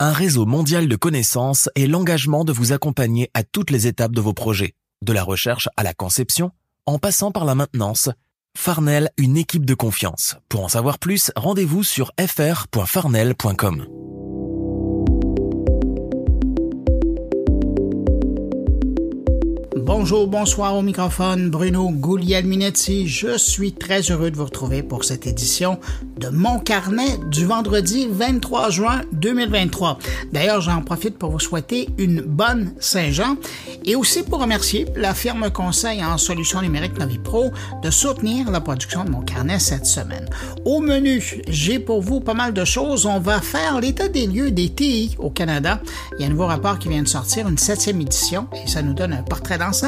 un réseau mondial de connaissances et l'engagement de vous accompagner à toutes les étapes de vos projets, de la recherche à la conception, en passant par la maintenance. Farnell, une équipe de confiance. Pour en savoir plus, rendez-vous sur fr.farnell.com. Bonjour, bonsoir au microphone, Bruno Guglielminetti. Je suis très heureux de vous retrouver pour cette édition de Mon Carnet du vendredi 23 juin 2023. D'ailleurs, j'en profite pour vous souhaiter une bonne Saint-Jean et aussi pour remercier la firme conseil en solutions numériques Novipro de soutenir la production de Mon Carnet cette semaine. Au menu, j'ai pour vous pas mal de choses. On va faire l'état des lieux des TI au Canada. Il y a un nouveau rapport qui vient de sortir, une septième édition, et ça nous donne un portrait d'ensemble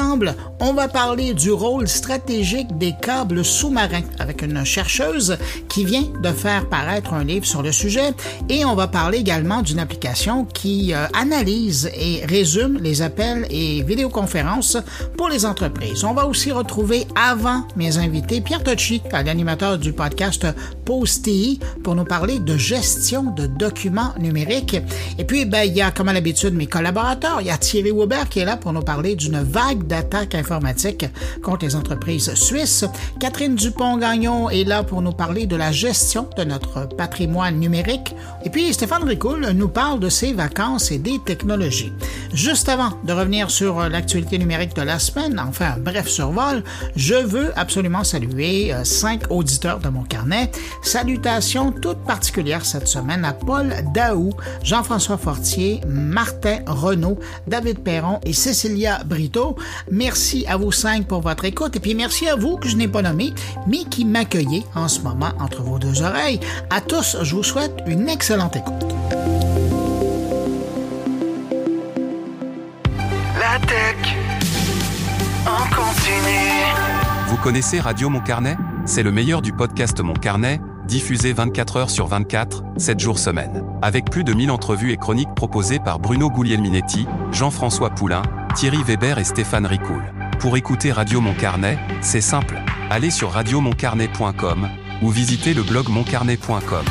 on va parler du rôle stratégique des câbles sous-marins avec une chercheuse qui vient de faire paraître un livre sur le sujet et on va parler également d'une application qui euh, analyse et résume les appels et vidéoconférences pour les entreprises. On va aussi retrouver avant mes invités Pierre Tocci, l'animateur du podcast Post-TI, pour nous parler de gestion de documents numériques. Et puis, ben, il y a comme à l'habitude mes collaborateurs. Il y a Thierry Weber qui est là pour nous parler d'une vague d'attaques informatiques contre les entreprises suisses. Catherine Dupont-Gagnon est là pour nous parler de la gestion de notre patrimoine numérique. Et puis Stéphane Ricoul nous parle de ses vacances et des technologies. Juste avant de revenir sur l'actualité numérique de la semaine, enfin un bref survol, je veux absolument saluer euh, cinq auditeurs de mon carnet. Salutations toutes particulières cette semaine à Paul Daou, Jean-François Fortier, Martin Renaud, David Perron et Cécilia Brito. Merci à vous cinq pour votre écoute et puis merci à vous que je n'ai pas nommé, mais qui m'accueillez en ce moment entre vos deux oreilles. À tous, je vous souhaite une excellente écoute. La tech en. Vous connaissez Radio Mon Carnet? C'est le meilleur du podcast Mon Carnet, diffusé 24 heures sur 24, 7 jours semaine. Avec plus de 1000 entrevues et chroniques proposées par Bruno Guglielminetti, Jean-François Poulain, Thierry Weber et Stéphane Ricoul. Pour écouter Radio Mon Carnet, c'est simple. Allez sur radiomoncarnet.com ou visitez le blog moncarnet.com.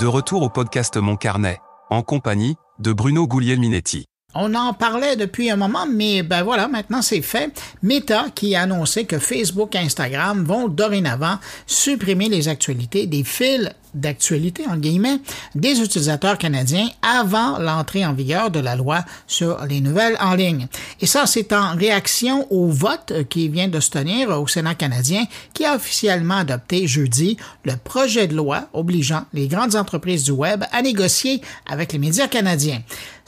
De retour au podcast Mon Carnet, en compagnie de Bruno Guglielminetti. On en parlait depuis un moment, mais ben voilà, maintenant c'est fait. Meta qui a annoncé que Facebook et Instagram vont dorénavant supprimer les actualités des fils d'actualité, en guillemets, des utilisateurs canadiens avant l'entrée en vigueur de la loi sur les nouvelles en ligne. Et ça, c'est en réaction au vote qui vient de se tenir au Sénat canadien qui a officiellement adopté jeudi le projet de loi obligeant les grandes entreprises du Web à négocier avec les médias canadiens.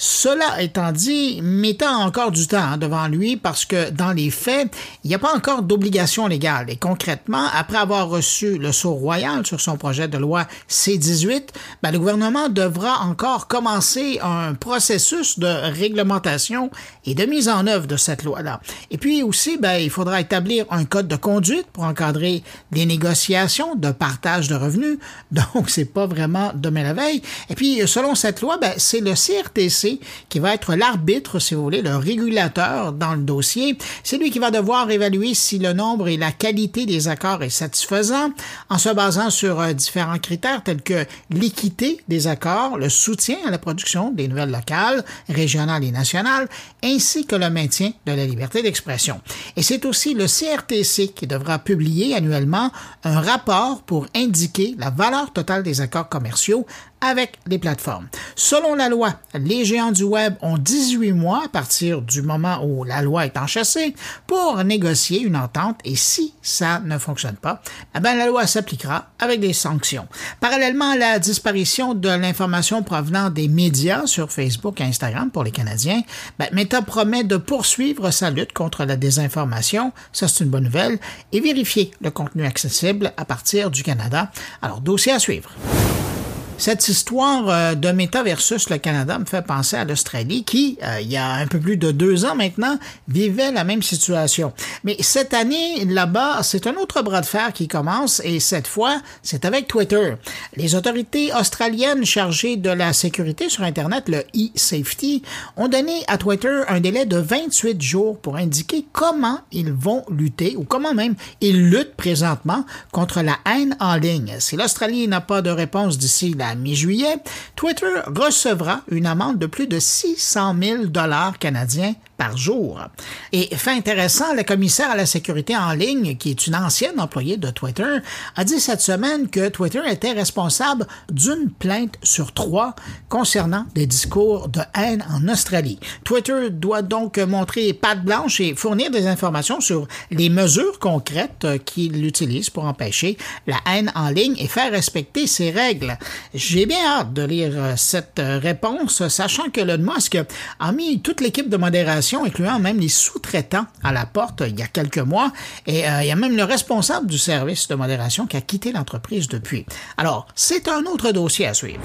Cela étant dit, mettant encore du temps devant lui parce que dans les faits, il n'y a pas encore d'obligation légale. Et concrètement, après avoir reçu le sceau royal sur son projet de loi C-18, ben, le gouvernement devra encore commencer un processus de réglementation et de mise en œuvre de cette loi-là. Et puis aussi, ben, il faudra établir un code de conduite pour encadrer les négociations de partage de revenus. Donc, c'est pas vraiment demain la veille. Et puis, selon cette loi, ben, c'est le CRTC qui va être l'arbitre, si vous voulez, le régulateur dans le dossier. C'est lui qui va devoir évaluer si le nombre et la qualité des accords est satisfaisant en se basant sur euh, différents critères tels que l'équité des accords, le soutien à la production des nouvelles locales, régionales et nationales, ainsi que le maintien de la liberté d'expression. Et c'est aussi le CRTC qui devra publier annuellement un rapport pour indiquer la valeur totale des accords commerciaux avec les plateformes. Selon la loi, les géants du Web ont 18 mois à partir du moment où la loi est enchâssée pour négocier une entente et si ça ne fonctionne pas, eh ben, la loi s'appliquera avec des sanctions. Parallèlement à la disparition de l'information provenant des médias sur Facebook et Instagram pour les Canadiens, ben, Meta promet de poursuivre sa lutte contre la désinformation, ça c'est une bonne nouvelle, et vérifier le contenu accessible à partir du Canada. Alors, dossier à suivre. Cette histoire euh, de Meta versus le Canada me fait penser à l'Australie qui, euh, il y a un peu plus de deux ans maintenant, vivait la même situation. Mais cette année, là-bas, c'est un autre bras de fer qui commence et cette fois, c'est avec Twitter. Les autorités australiennes chargées de la sécurité sur Internet, le e-safety, ont donné à Twitter un délai de 28 jours pour indiquer comment ils vont lutter ou comment même ils luttent présentement contre la haine en ligne. Si l'Australie n'a pas de réponse d'ici la mi-juillet, Twitter recevra une amende de plus de 600 000 dollars canadiens Et fait intéressant, le commissaire à la sécurité en ligne, qui est une ancienne employée de Twitter, a dit cette semaine que Twitter était responsable d'une plainte sur trois concernant des discours de haine en Australie. Twitter doit donc montrer patte blanche et fournir des informations sur les mesures concrètes qu'il utilise pour empêcher la haine en ligne et faire respecter ses règles. J'ai bien hâte de lire cette réponse, sachant que Elon Musk a mis toute l'équipe de modération, incluant même les sous-traitants, à la porte il y a quelques mois, et euh, il y a même le responsable du service de modération qui a quitté l'entreprise depuis. Alors, c'est un autre dossier à suivre.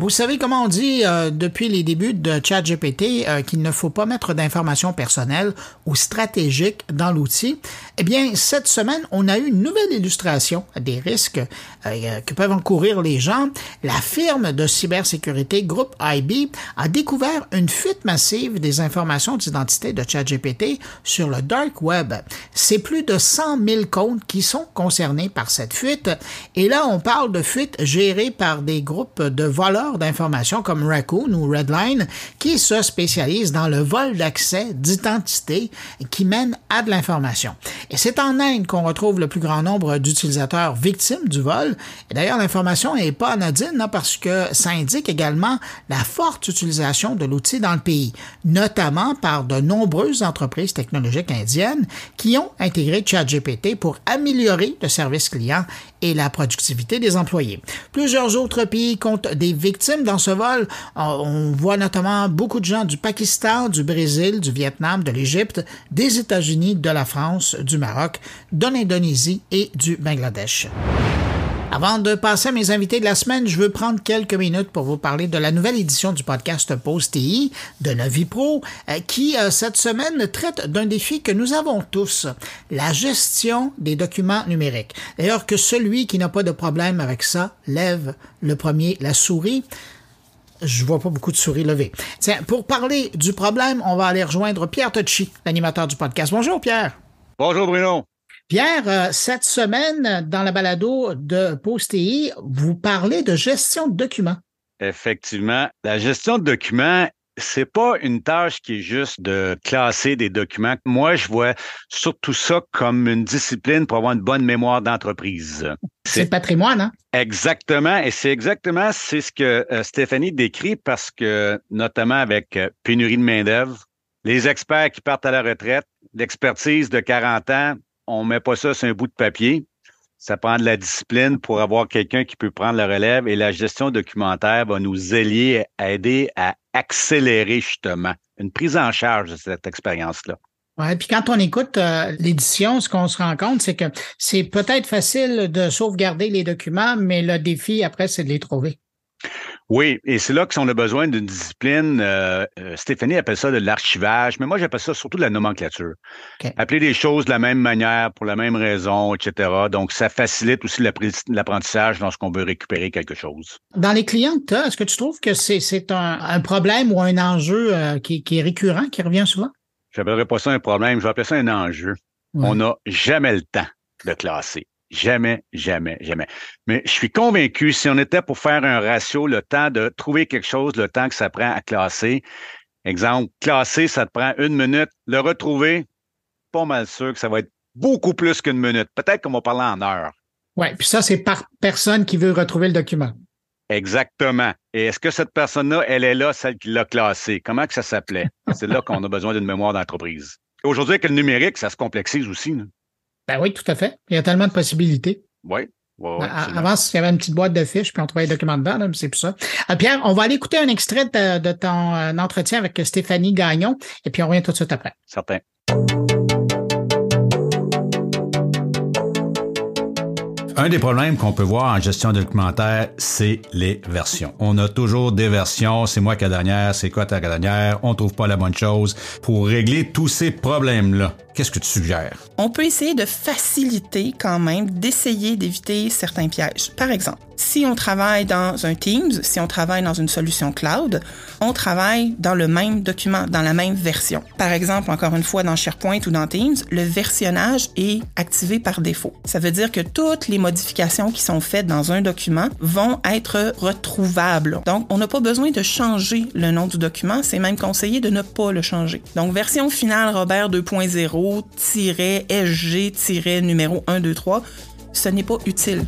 Vous savez comment on dit euh, depuis les débuts de ChatGPT euh, qu'il ne faut pas mettre d'informations personnelles ou stratégiques dans l'outil? Eh bien, cette semaine, on a eu une nouvelle illustration des risques euh, que peuvent encourir les gens. La firme de cybersécurité Groupe IB a découvert une fuite massive des informations d'identité de ChatGPT sur le dark web. C'est plus de 100 000 comptes qui sont concernés par cette fuite. Et là, on parle de fuites gérées par des groupes de voleurs d'informations comme Raccoon ou Redline qui se spécialisent dans le vol d'accès d'identité qui mène à de l'information. Et c'est en Inde qu'on retrouve le plus grand nombre d'utilisateurs victimes du vol. Et d'ailleurs, l'information n'est pas anodine non, parce que ça indique également la forte utilisation de l'outil dans le pays, notamment par de nombreuses entreprises technologiques indiennes qui ont intégré ChatGPT pour améliorer le service client et la productivité des employés. Plusieurs autres pays comptent des victimes dans ce vol. On voit notamment beaucoup de gens du Pakistan, du Brésil, du Vietnam, de l'Égypte, des États-Unis, de la France, du Maroc, de l'Indonésie et du Bangladesh. Avant de passer à mes invités de la semaine, je veux prendre quelques minutes pour vous parler de la nouvelle édition du podcast Post TI de Novi Pro, euh, qui euh, cette semaine traite d'un défi que nous avons tous, la gestion des documents numériques. D'ailleurs, que celui qui n'a pas de problème avec ça lève le premier la souris je vois pas beaucoup de souris levées. Tiens, pour parler du problème, on va aller rejoindre Pierre Tocci, l'animateur du podcast. Bonjour Pierre. Bonjour Bruno. Pierre, euh, cette semaine, dans la balado de Postéi, vous parlez de gestion de documents. Effectivement, la gestion de documents, c'est pas une tâche qui est juste de classer des documents. Moi, je vois surtout ça comme une discipline pour avoir une bonne mémoire d'entreprise. C'est le patrimoine, hein? Exactement, et c'est exactement c'est ce que euh, Stéphanie décrit parce que notamment avec euh, pénurie de main d'œuvre, les experts qui partent à la retraite, l'expertise de 40 ans, on met pas ça sur un bout de papier. Ça prend de la discipline pour avoir quelqu'un qui peut prendre la relève et la gestion documentaire va nous aider, aider à accélérer justement une prise en charge de cette expérience-là. Ouais, puis quand on écoute euh, l'édition, ce qu'on se rend compte, c'est que c'est peut-être facile de sauvegarder les documents, mais le défi après, c'est de les trouver. Oui, et c'est là qu'on a besoin d'une discipline. Euh, euh, Stéphanie appelle ça de l'archivage, mais moi j'appelle ça surtout de la nomenclature. Appeler les choses de la même manière, pour la même raison, etc. Donc, ça facilite aussi l'apprentissage lorsqu'on veut récupérer quelque chose. Dans les clients que tu as, est-ce que tu trouves que c'est un, problème ou un enjeu euh, qui, est récurrent, qui revient souvent? Je n'appellerais pas ça un problème, je vais appeler ça un enjeu. On n'a jamais le temps de classer. Jamais, jamais, jamais. Mais je suis convaincu, si on était pour faire un ratio, le temps de trouver quelque chose, le temps que ça prend à classer, exemple, classer, ça te prend une minute, le retrouver, pas mal sûr que ça va être beaucoup plus qu'une minute. Peut-être qu'on va parler en heure. Oui, puis ça, c'est par personne qui veut retrouver le document. Exactement. Et est-ce que cette personne-là, elle est là, celle qui l'a classé? Comment que ça s'appelait? C'est là qu'on a besoin d'une mémoire d'entreprise. Aujourd'hui, avec le numérique, ça se complexise aussi. Ben oui, tout à fait. Il y a tellement de possibilités. Oui. Ben, avant, il y avait une petite boîte de fiches, puis on trouvait les documents dedans, mais c'est plus ça. Euh, Pierre, on va aller écouter un extrait de, ton euh, entretien avec Stéphanie Gagnon, et puis on revient tout de suite après. Certain. Un des problèmes qu'on peut voir en gestion documentaire, c'est les versions. On a toujours des versions, c'est moi qui la dernière, c'est quoi ta dernière, on trouve pas la bonne chose. Pour régler tous ces problèmes-là, qu'est-ce que tu suggères? On peut essayer de faciliter quand même, d'essayer d'éviter certains pièges. Par exemple, si on travaille dans un Teams, si on travaille dans une solution cloud, on travaille dans le même document, dans la même version. Par exemple, encore une fois, dans SharePoint ou dans Teams, le versionnage est activé par défaut. Ça veut dire que toutes les modifications qui sont faites dans un document vont être retrouvables. Donc, on n'a pas besoin de changer le nom du document, c'est même conseillé de ne pas le changer. Donc, version finale Robert 2.0-SG-numéro 1, 2, 3, ce n'est pas utile.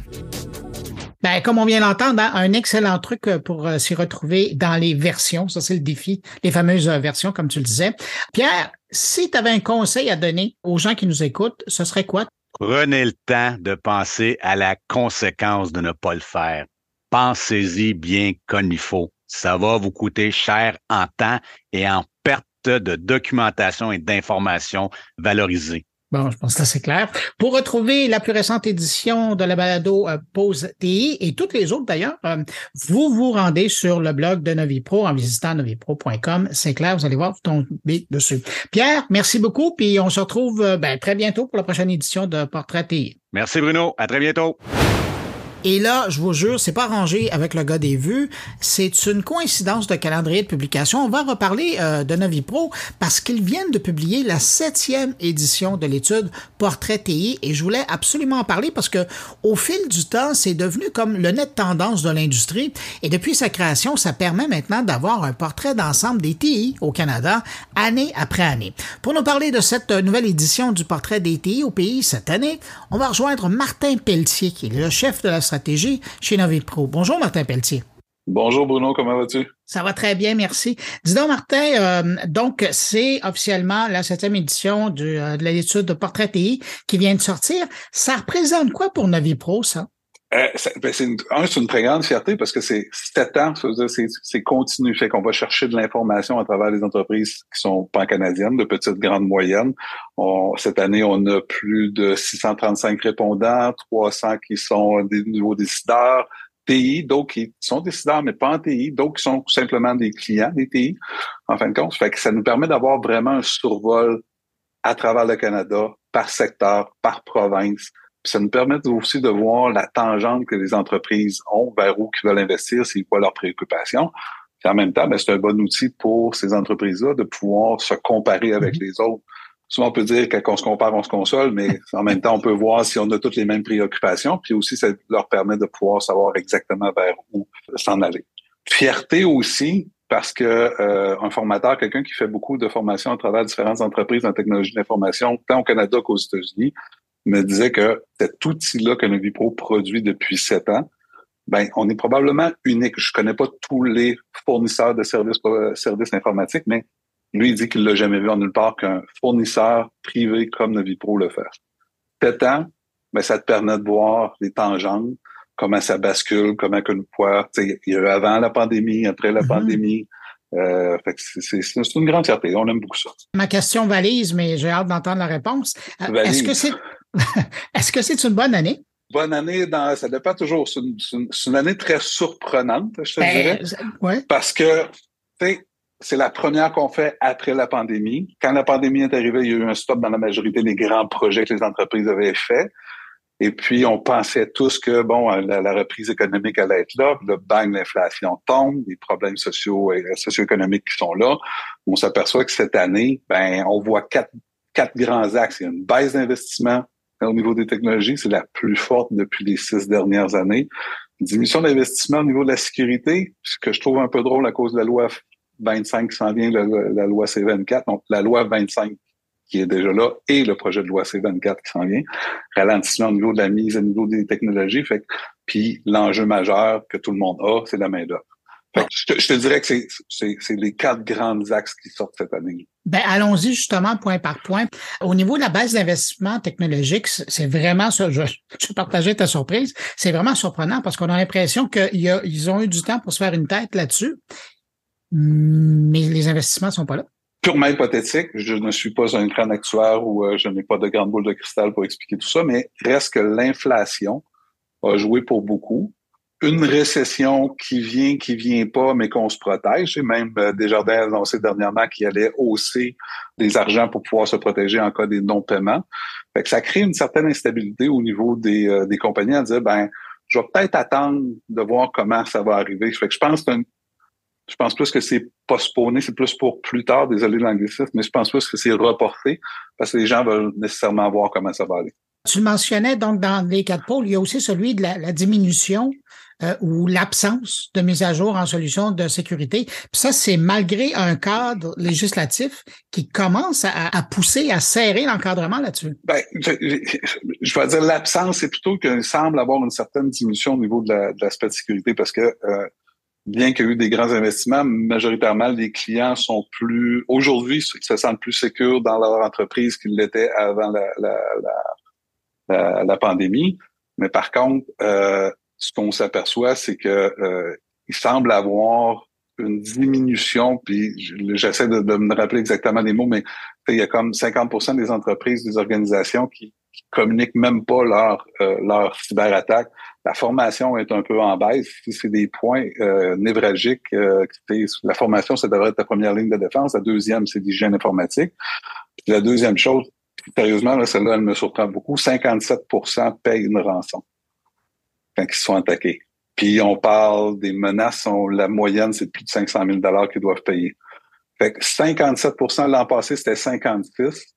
Ben, comme on vient d'entendre, hein, un excellent truc euh, pour euh, s'y retrouver dans les versions. Ça, c'est le défi, les fameuses euh, versions, comme tu le disais. Pierre, si tu avais un conseil à donner aux gens qui nous écoutent, ce serait quoi? Prenez le temps de penser à la conséquence de ne pas le faire. Pensez-y bien comme il faut. Ça va vous coûter cher en temps et en perte de documentation et d'informations valorisées. Bon, je pense que c'est clair. Pour retrouver la plus récente édition de la balado euh, Pause TI et toutes les autres d'ailleurs, euh, vous vous rendez sur le blog de NoviPro en visitant novipro.com. C'est clair, vous allez voir, vous tombez dessus. Pierre, merci beaucoup, puis on se retrouve euh, ben, très bientôt pour la prochaine édition de Portrait TI. Merci Bruno, à très bientôt. Et là, je vous jure, c'est pas arrangé avec le gars des vues. C'est une coïncidence de calendrier de publication. On va reparler euh, de Novipro parce qu'ils viennent de publier la septième édition de l'étude Portrait TI et je voulais absolument en parler parce que au fil du temps, c'est devenu comme le net tendance de l'industrie et depuis sa création, ça permet maintenant d'avoir un portrait d'ensemble des TI au Canada année après année. Pour nous parler de cette nouvelle édition du Portrait des TI au pays cette année, on va rejoindre Martin Pelletier qui est le chef de la stratégie chez Novipro. Bonjour Martin Pelletier. Bonjour Bruno, comment vas-tu? Ça va très bien, merci. Dis donc, Martin, euh, donc c'est officiellement la septième édition de, euh, de l'étude de Portrait TI qui vient de sortir. Ça représente quoi pour Novipro, ça? Euh, ben, une, un, c'est une très grande fierté parce que c'est sept ans, c'est, c'est continu. Fait qu'on va chercher de l'information à travers les entreprises qui sont pan-canadiennes, de petites, grandes, moyennes. On, cette année, on a plus de 635 répondants, 300 qui sont des nouveaux décideurs, TI, d'autres qui sont décideurs, mais pas en TI, d'autres qui sont simplement des clients des TI, en fin de compte. Fait que ça nous permet d'avoir vraiment un survol à travers le Canada, par secteur, par province, ça nous permet aussi de voir la tangente que les entreprises ont vers où ils veulent investir, c'est quoi leurs préoccupations. Puis en même temps, ben, c'est un bon outil pour ces entreprises-là de pouvoir se comparer avec mm-hmm. les autres. Souvent, on peut dire que quand on se compare, on se console, mais en même temps, on peut voir si on a toutes les mêmes préoccupations. Puis aussi, ça leur permet de pouvoir savoir exactement vers où s'en aller. Fierté aussi, parce que euh, un formateur, quelqu'un qui fait beaucoup de formations à travers différentes entreprises en technologie d'information, tant au Canada qu'aux États-Unis, me disait que cet outil-là que Novipro produit depuis sept ans, ben, on est probablement unique. Je connais pas tous les fournisseurs de services, euh, services informatiques, mais lui, il dit qu'il l'a jamais vu en nulle part qu'un fournisseur privé comme Novipro le fait. Sept ans, ben, ça te permet de voir les tangentes, comment ça bascule, comment qu'une fois, il y a eu avant la pandémie, après la mm-hmm. pandémie, euh, c'est une grande fierté. On aime beaucoup ça. Ma question valise, mais j'ai hâte d'entendre la réponse. Euh, est-ce que c'est est-ce que c'est une bonne année? Bonne année, dans, ça dépend toujours. C'est une, une, année très surprenante, je te ben, dirais. Ouais. Parce que, c'est la première qu'on fait après la pandémie. Quand la pandémie est arrivée, il y a eu un stop dans la majorité des grands projets que les entreprises avaient faits. Et puis, on pensait tous que, bon, la, reprise économique allait être là. Le bang, l'inflation tombe, les problèmes sociaux et socio-économiques qui sont là. On s'aperçoit que cette année, ben, on voit quatre, quatre grands axes. Il y a une baisse d'investissement au niveau des technologies, c'est la plus forte depuis les six dernières années. Diminution d'investissement au niveau de la sécurité, ce que je trouve un peu drôle à cause de la loi 25 qui s'en vient, la, loi C24. Donc, la loi 25 qui est déjà là et le projet de loi C24 qui s'en vient. Ralentissement au niveau de la mise au niveau des technologies. Fait puis l'enjeu majeur que tout le monde a, c'est la main-d'œuvre. Je te, je, te, dirais que c'est les quatre grands axes qui sortent cette année. Ben, allons-y justement point par point. Au niveau de la base d'investissement technologique, c'est vraiment ça. Je, je partageais ta surprise. C'est vraiment surprenant parce qu'on a l'impression qu'ils ont eu du temps pour se faire une tête là-dessus, mais les investissements sont pas là purement hypothétique. Je ne suis pas un crâne actuaire ou euh, je n'ai pas de grande boule de cristal pour expliquer tout ça, mais reste que l'inflation a joué pour beaucoup. Une récession qui vient, qui vient pas, mais qu'on se protège. Et même euh, Desjardins a annoncé dernièrement qu'il allait hausser des argents pour pouvoir se protéger en cas des non-paiements. Fait que ça crée une certaine instabilité au niveau des, euh, des compagnies à dire, ben, je vais peut-être attendre de voir comment ça va arriver. Fait que je pense que je pense plus que c'est postponé, c'est plus pour plus tard, désolé l'anglicisme, mais je pense plus que c'est reporté parce que les gens veulent nécessairement voir comment ça va aller. Tu le mentionnais donc dans les quatre pôles, il y a aussi celui de la, diminution euh, ou l'absence de mise à jour en solution de sécurité. Puis ça, c'est malgré un cadre législatif qui commence à, pousser, à serrer l'encadrement là-dessus. Ben, je, vais dire l'absence, c'est plutôt qu'il semble avoir une certaine diminution au niveau de l'aspect de, sécurité parce que euh, bien qu'il y ait eu des grands investissements, majoritairement, les clients sont plus, aujourd'hui, se sentent plus sécures dans leur entreprise qu'ils l'étaient avant la, la, la la, pandémie. Mais par contre, euh, ce qu'on s'aperçoit, c'est que euh, il semble avoir une diminution, puis j'essaie de, me rappeler exactement les mots, mais il y a comme 50% des entreprises, des organisations qui, qui communiquent même pas leur, euh, leur cyberattaque. La formation est un peu en baisse. C'est des points euh, névralgiques. Euh, la formation, ça devrait être la première ligne de défense. La deuxième, c'est l'hygiène informatique. la deuxième chose, sérieusement, celle-là, elle me surprend beaucoup. 57% payent une rançon quand ils sont attaqués. Puis on parle des menaces, la moyenne, c'est plus de 500 000 qu'ils doivent payer. Fait que 57% l'an passé, c'était 56.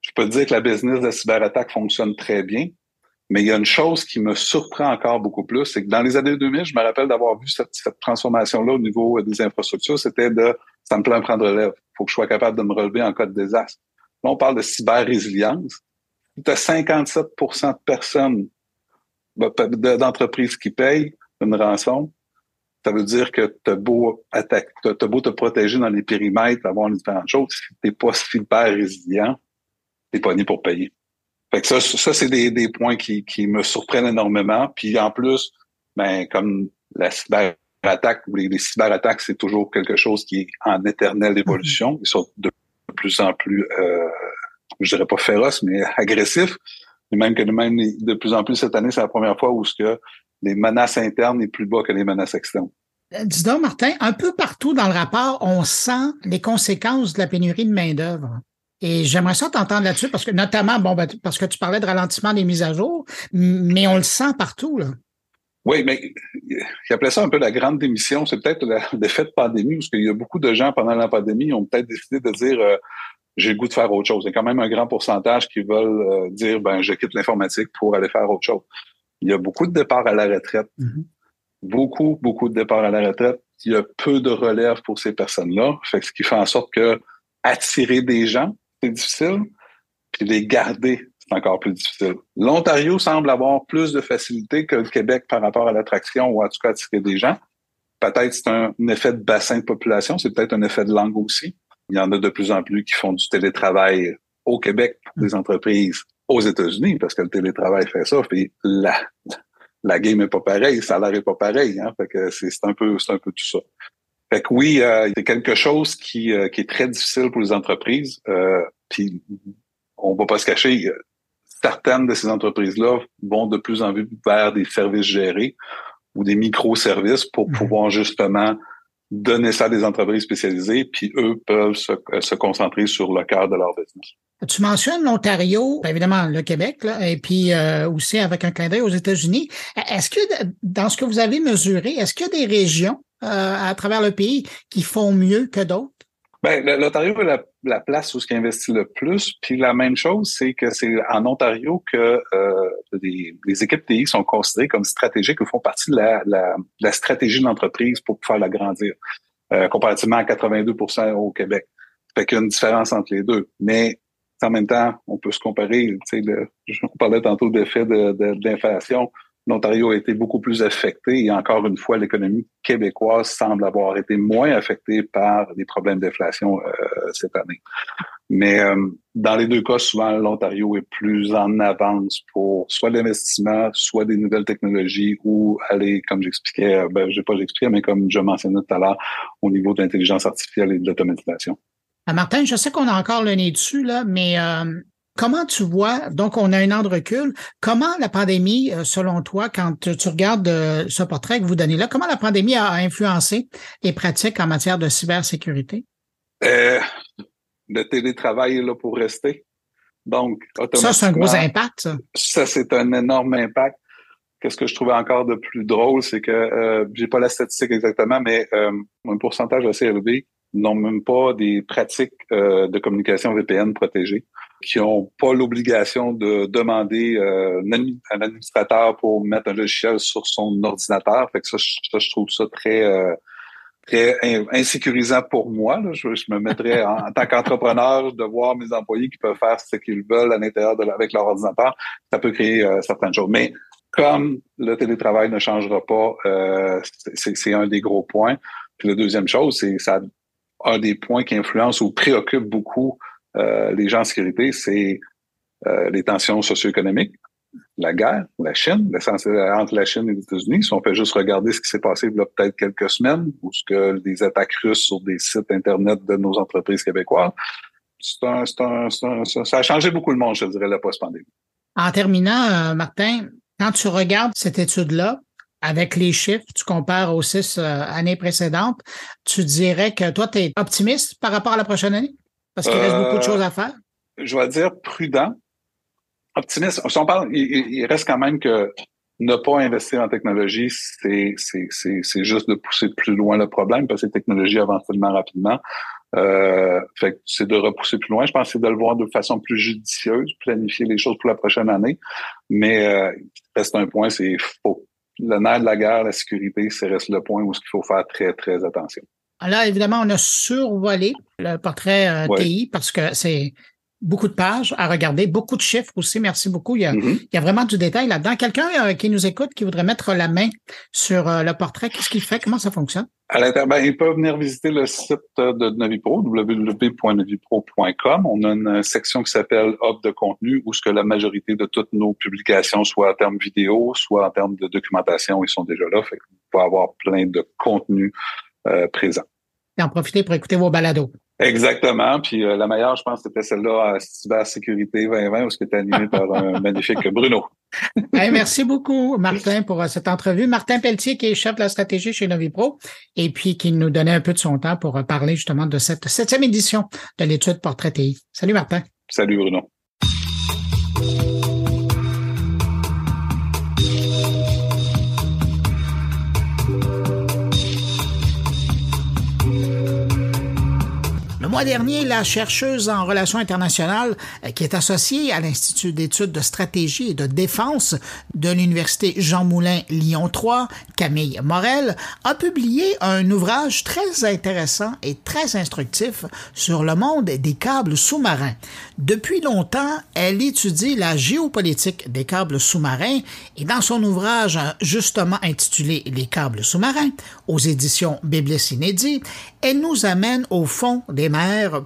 Je peux te dire que la business de cyberattaque fonctionne très bien. Mais il y a une chose qui me surprend encore beaucoup plus, c'est que dans les années 2000, je me rappelle d'avoir vu cette, transformation-là au niveau des infrastructures, c'était de ça me plaît prendre relève. Il faut que je sois capable de me relever en cas de désastre. Là, on parle de cyber-résilience. Tu as 57 de personnes, d'entreprises qui payent une rançon. Ça veut dire que tu as beau attaquer, as beau te protéger dans les périmètres, avoir différentes choses. Si tu pas cyber résilient, tu pas ni pour payer. Fait que ça, ça c'est des, des points qui, qui me surprennent énormément. Puis en plus, ben, comme la cyberattaque ou les, cyberattaques, c'est toujours quelque chose qui est en éternelle évolution. Ils sont de plus en plus, euh, je dirais pas féroce, mais agressif. Et même que même de plus en plus cette année, c'est la première fois où ce que les menaces internes est plus bas que les menaces externes. Euh, dis donc, Martin, un peu partout dans le rapport, on sent les conséquences de la pénurie de main-d'œuvre. Et j'aimerais ça t'entendre là-dessus parce que, notamment, bon, ben, parce que tu parlais de ralentissement des mises à jour, mais on le sent partout, là. Oui, mais il appelait ça un peu la grande démission. C'est peut-être l'effet de pandémie, parce qu'il y a beaucoup de gens pendant la pandémie ont peut-être décidé de dire euh, j'ai le goût de faire autre chose. Il y a quand même un grand pourcentage qui veulent euh, dire ben je quitte l'informatique pour aller faire autre chose. Il y a beaucoup de départs à la retraite. Mm-hmm. Beaucoup, beaucoup de départs à la retraite. Il y a peu de relève pour ces personnes-là. Fait ce qui fait en sorte que attirer des gens, c'est difficile, puis les garder, c'est encore plus difficile. L'Ontario semble avoir plus de facilité que le Québec par rapport à l'attraction ou en tout cas attirer des gens. Peut-être c'est un, effet de bassin de population, c'est peut-être un effet de langue aussi. Il y en a de plus en plus qui font du télétravail au Québec pour des entreprises aux États-Unis parce que le télétravail fait ça. Puis la, la game est pas pareille, le salaire est pas pareil. Hein, fait que c'est un peu c'est un peu tout ça. Fait que oui, euh, c'est quelque chose qui, euh, qui est très difficile pour les entreprises. Euh, puis on va pas se cacher, certaines de ces entreprises-là vont de plus en plus vers des services gérés ou des microservices pour mhm. pouvoir justement donner ça à des entreprises spécialisées, puis eux peuvent se, se concentrer sur le cœur de leur business. Tu mentionnes l'Ontario, évidemment le Québec, là, et puis euh, aussi avec un clin d'œil aux États-Unis. Est-ce que dans ce que vous avez mesuré, est-ce qu'il y a des régions euh, à travers le pays qui font mieux que d'autres? Ben, l'Ontario est la, la, place où ce qui investit le plus. Puis la même chose, c'est que c'est en Ontario que euh, les, les, équipes TI sont considérées comme stratégiques ou font partie de la, la, la stratégie de l'entreprise pour pouvoir l'agrandir, euh, comparativement à 82% au Québec. Fait qu'il y a une différence entre les deux. Mais en même temps, on peut se comparer. Le, on parlait tantôt d'effet de, de, d'inflation l'Ontario a été beaucoup plus affecté et encore une fois, l'économie québécoise semble avoir été moins affectée par les problèmes d'inflation euh, cette année. Mais euh, dans les deux cas, souvent, l'Ontario est plus en avance pour soit l'investissement, soit des nouvelles technologies ou aller, comme j'expliquais, euh, ben, je pas j'expliquais, mais comme je mentionnais tout à l'heure, au niveau de l'intelligence artificielle et de l'automatisation. Martin, je sais qu'on a encore le nez dessus, là, mais comment tu vois, donc on a un an de recul, comment la pandémie, euh, selon toi, quand tu regardes euh, ce portrait que vous donnez là, comment la pandémie a influencé les pratiques en matière de cybersécurité? Euh, le télétravail est là pour rester. Donc, Ça, c'est un gros impact, ça. Ça, c'est un énorme impact. Qu'est-ce que je trouvais encore de plus drôle, c'est que euh, j'ai pas la statistique exactement, mais euh, un pourcentage assez élevé n'ont même pas des pratiques euh, de communication VPN protégées, qui ont pas l'obligation de demander euh, un administrateur pour mettre un logiciel sur son ordinateur. Fait que ça, je, je trouve ça très euh, très insécurisant pour moi. Là. Je, me mettrais en, tant qu'entrepreneur de voir mes employés qui peuvent faire ce qu'ils veulent à l'intérieur de avec leur ordinateur. Ça peut créer euh, certaines choses. Mais comme le télétravail ne changera pas, euh, c'est un des gros points. Puis la deuxième chose, c'est ça un des points qui influence ou préoccupe beaucoup euh, les gens en sécurité, c'est euh, les tensions socio-économiques, la guerre, la Chine, entre la Chine et les États-Unis. Si on fait juste regarder ce qui s'est passé il y a peut-être quelques semaines, ou ce que des attaques russes sur des sites Internet de nos entreprises québécoises, un, un, un, ça a changé beaucoup le monde, je dirais, la post-pandémie. En terminant, Martin, quand tu regardes cette étude-là, avec les chiffres, tu compares aux six euh, années précédentes, tu dirais que toi, tu es optimiste par rapport à la prochaine année? Parce qu'il reste beaucoup de choses à faire. Euh, je vais dire prudent. Optimiste. Si on parle, il, reste quand même que ne pas investir en technologie, c'est, juste de pousser plus loin le problème parce que les technologies avancent tellement rapidement. Euh, fait c'est de repousser plus loin. Je pense que c'est de le voir de façon plus judicieuse, planifier les choses pour la prochaine année. Mais euh, reste un point, c'est faux. Le nerf de la guerre, la sécurité, c'est reste le point où il faut faire très, très attention. Alors, évidemment, on a survolé le portrait euh, TI parce que c'est beaucoup de pages à regarder, beaucoup de chiffres aussi. Merci beaucoup. Il y a, mm-hmm. il y a vraiment du détail là-dedans. Quelqu'un euh, qui nous écoute, qui voudrait mettre la main sur euh, le portrait, qu'est-ce qu'il fait? Comment ça fonctionne? À l'intérieur, ben, ils peuvent venir visiter le site de Navipro, www.navipro.com. On a une section qui s'appelle Hub de contenu où ce que la majorité de toutes nos publications, soit en termes vidéo, soit en termes de documentation, ils sont déjà là. Fait vous pouvez avoir plein de contenu présent. Et en profiter pour écouter vos balados. Exactement. Puis euh, la meilleure, je pense, c'était celle-là à Cybersécurité 2020, où c'était animé par un magnifique Bruno. merci beaucoup, Martin, pour euh, cette entrevue. Martin Pelletier, qui est chef de la stratégie chez Novipro, et puis qui nous donnait un peu de son temps pour parler justement de cette septième édition de l'étude Portrait TI. Salut, Martin. Salut, Bruno. Le mois dernier, la chercheuse en relations internationales euh, qui est associée à l'Institut d'études de stratégie et de défense de l'Université Jean Moulin Lyon 3, Camille Morel, a publié un ouvrage très intéressant et très instructif sur le monde des câbles sous-marins. Depuis longtemps, elle étudie la géopolitique des câbles sous-marins et dans son ouvrage justement intitulé Les câbles sous-marins aux éditions Biblis Inédit, elle nous amène au fond des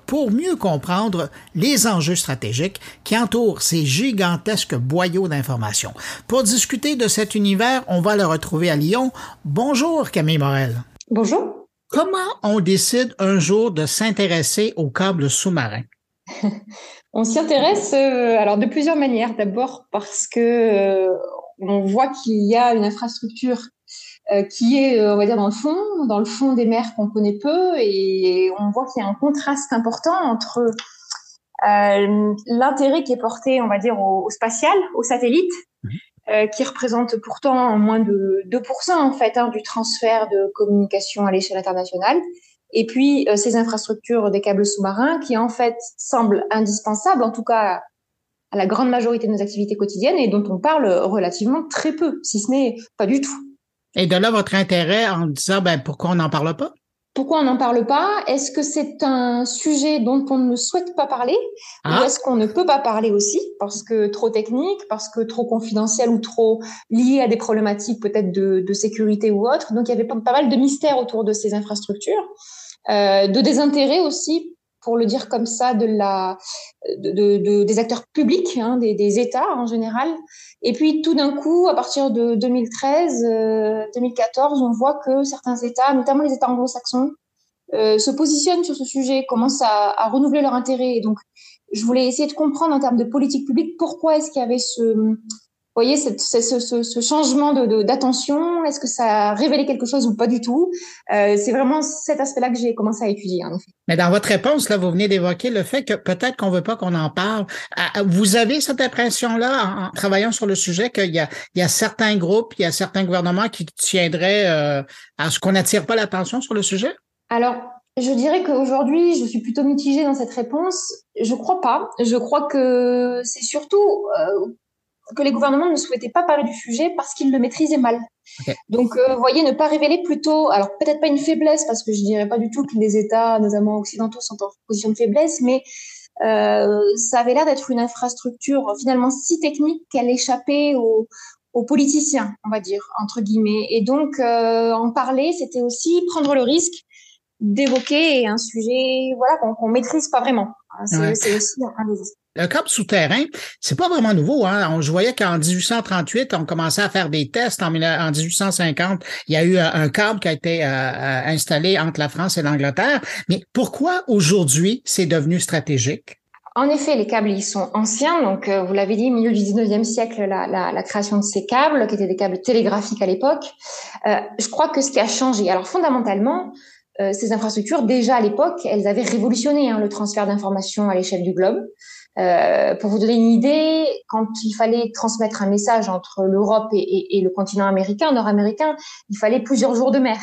pour mieux comprendre les enjeux stratégiques qui entourent ces gigantesques boyaux d'informations. Pour discuter de cet univers, on va le retrouver à Lyon. Bonjour Camille Morel. Bonjour. Comment on décide un jour de s'intéresser aux câbles sous-marins? on s'y intéresse euh, alors de plusieurs manières. D'abord parce que euh, on voit qu'il y a une infrastructure euh, qui est, euh, on va dire, dans le fond, dans le fond des mers qu'on connaît peu, et on voit qu'il y a un contraste important entre euh, l'intérêt qui est porté, on va dire, au, spatial, au satellite, mhm. euh, qui représente pourtant moins de 2% en fait hein, du transfert de communication à l'échelle internationale, et puis ces infrastructures des câbles sous-marins qui en fait semblent indispensables, en tout cas à la grande majorité de nos activités quotidiennes, et dont on parle relativement très peu, si ce n'est pas du tout. Et de là votre intérêt en disant ben pourquoi on n'en parle pas? Pourquoi on n'en parle pas? Est-ce que c'est un sujet dont on ne souhaite pas parler? Ou ah. est-ce qu'on ne peut pas parler aussi parce que trop technique, parce que trop confidentiel ou trop lié à des problématiques peut-être de, de, sécurité ou autre? Donc il y avait pas, mal de mystères autour de ces infrastructures, euh, de désintérêt aussi pour le dire comme ça, de la, de, de, des acteurs publics, hein, des, des, États en général. Et puis tout d'un coup, à partir de 2013, 2014, euh, on voit que certains États, notamment les États anglo-saxons, euh, se positionnent sur ce sujet, commencent à, à, renouveler leur intérêt. Donc je voulais essayer de comprendre en termes de politique publique pourquoi est-ce qu'il y avait ce, vous voyez, ce, ce, ce, changement d'attention, de, est-ce que ça a révélé quelque chose ou pas du tout? Euh, C'est vraiment cet aspect-là que j'ai commencé à étudier, en effet. Mais dans votre réponse, là, vous venez d'évoquer le fait que peut-être qu'on veut pas qu'on en parle. Vous avez cette impression-là, en, travaillant sur le sujet, qu'il y a, il y a certains groupes, il y a certains gouvernements qui tiendraient euh, à ce qu'on n'attire pas l'attention sur le sujet? Alors, je dirais qu'aujourd'hui, je suis plutôt mitigée dans cette réponse. Je crois pas. Je crois que c'est surtout euh, que les gouvernements ne souhaitaient pas parler du sujet parce qu'ils le maîtrisaient mal. Donc, euh, vous voyez, ne pas révéler plutôt, alors peut-être pas une faiblesse, parce que je dirais pas du tout que les États, notamment occidentaux, sont en position de faiblesse, mais euh, ça avait l'air d'être une infrastructure finalement si technique qu'elle échappait aux, aux, politiciens, on va dire, entre guillemets. Et donc, euh, en parler, c'était aussi prendre le risque d'évoquer un sujet voilà, qu'on ne maîtrise pas vraiment. C'est aussi un des le câble souterrain, c'est pas vraiment nouveau. Hein? je voyais qu'en 1838, on commençait à faire des tests. En, 1850, il y a eu un, câble qui a été euh, euh, installé entre la France et l'Angleterre. Mais pourquoi aujourd'hui c'est devenu stratégique? En effet, les câbles, ils sont anciens. Donc, euh, vous l'avez dit, milieu du 19e siècle, la, la, la, création de ces câbles, qui étaient des câbles télégraphiques à l'époque. je crois que ce qui a changé, alors fondamentalement, ces infrastructures, déjà à l'époque, elles avaient révolutionné hein, le transfert d'informations à l'échelle du globe. Euh, pour vous donner une idée, quand il fallait transmettre un message entre l'Europe et, et, le continent américain, nord-américain, il fallait plusieurs jours de mer.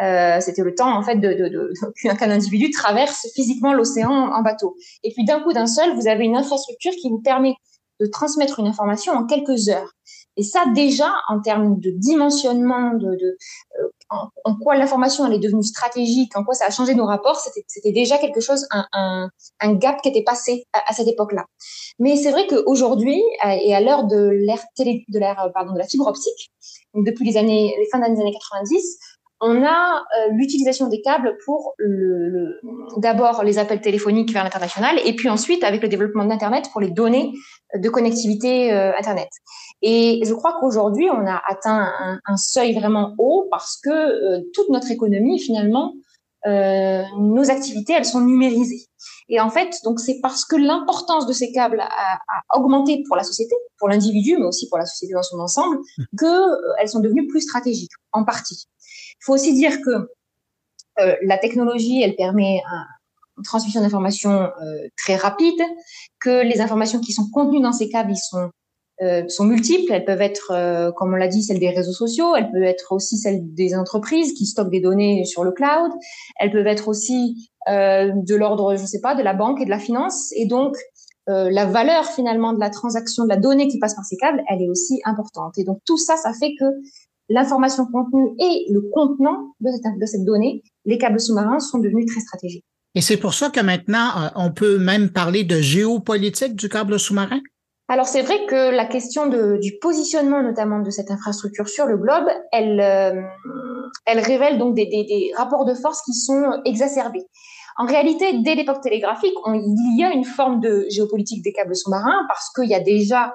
Euh, C'était le temps en fait de, de, de qu'un individu traverse physiquement l'océan en bateau. Et puis d'un coup d'un seul, vous avez une infrastructure qui vous permet de transmettre une information en quelques heures. Et ça, déjà, en termes de dimensionnement, de, euh, en, quoi l'information elle est devenue stratégique, en quoi ça a changé nos rapports, c'était déjà quelque chose, un, gap qui était passé à, cette époque-là. Mais c'est vrai qu'aujourd'hui, euh, et à l'heure de l'ère télé, de l'ère, pardon, de la fibre optique, depuis les années, les fins des années 90, on a euh, l'utilisation des câbles pour d'abord les appels téléphoniques vers l'international et puis ensuite avec le développement d'Internet pour les données de connectivité euh, Internet. Et je crois qu'aujourd'hui, on a atteint un, un, seuil vraiment haut parce que euh, toute notre économie, finalement, nos activités, elles sont numérisées. Et en fait, donc c'est parce que l'importance de ces câbles a, a, augmenté pour la société, pour l'individu, mais aussi pour la société dans son ensemble, mmh. que elles sont devenues plus stratégiques, en partie. Il faut aussi dire que euh, la technologie, elle permet une transmission d'informations euh, très rapide, que les informations qui sont contenues dans ces câbles, ils sont euh, sont multiples. Elles peuvent être, euh, comme on l'a dit, celles des réseaux sociaux. Elles peuvent être aussi celles des entreprises qui stockent des données sur le cloud. Elles peuvent être aussi euh, de l'ordre, je sais pas, de la banque et de la finance. Et donc, la valeur finalement de la transaction, de la donnée qui passe par ces câbles, elle est aussi importante. Et donc tout ça, ça fait que l'information contenue et le contenant de cette, de cette donnée, les câbles sous-marins sont devenus très stratégiques. Et c'est pour ça que maintenant, on peut même parler de géopolitique du câble sous-marin? Alors c'est vrai que la question de, du positionnement notamment de cette infrastructure sur le globe, elle, euh, elle révèle donc des, des, des, rapports de force qui sont exacerbés. En réalité, dès l'époque télégraphique, on, il y a une forme de géopolitique des câbles sous-marins parce qu'il y a déjà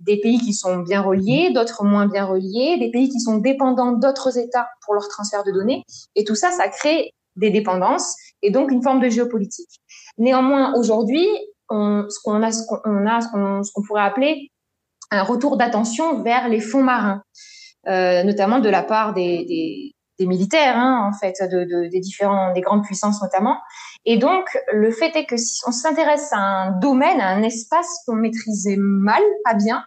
des pays qui sont bien reliés, d'autres moins bien reliés, des pays qui sont dépendants d'autres États pour leur transfert de données. Et tout ça, ça crée des dépendances et donc une forme de géopolitique. Néanmoins, aujourd'hui, ce qu'on a, ce qu'on a, ce qu'on pourrait appeler un retour d'attention vers les fonds marins, euh, notamment de la part des, militaires, hein, en fait, de, de, des différents, des grandes puissances notamment. Et donc, le fait est que si on s'intéresse à un domaine, à un espace qu'on maîtrisait mal, pas bien,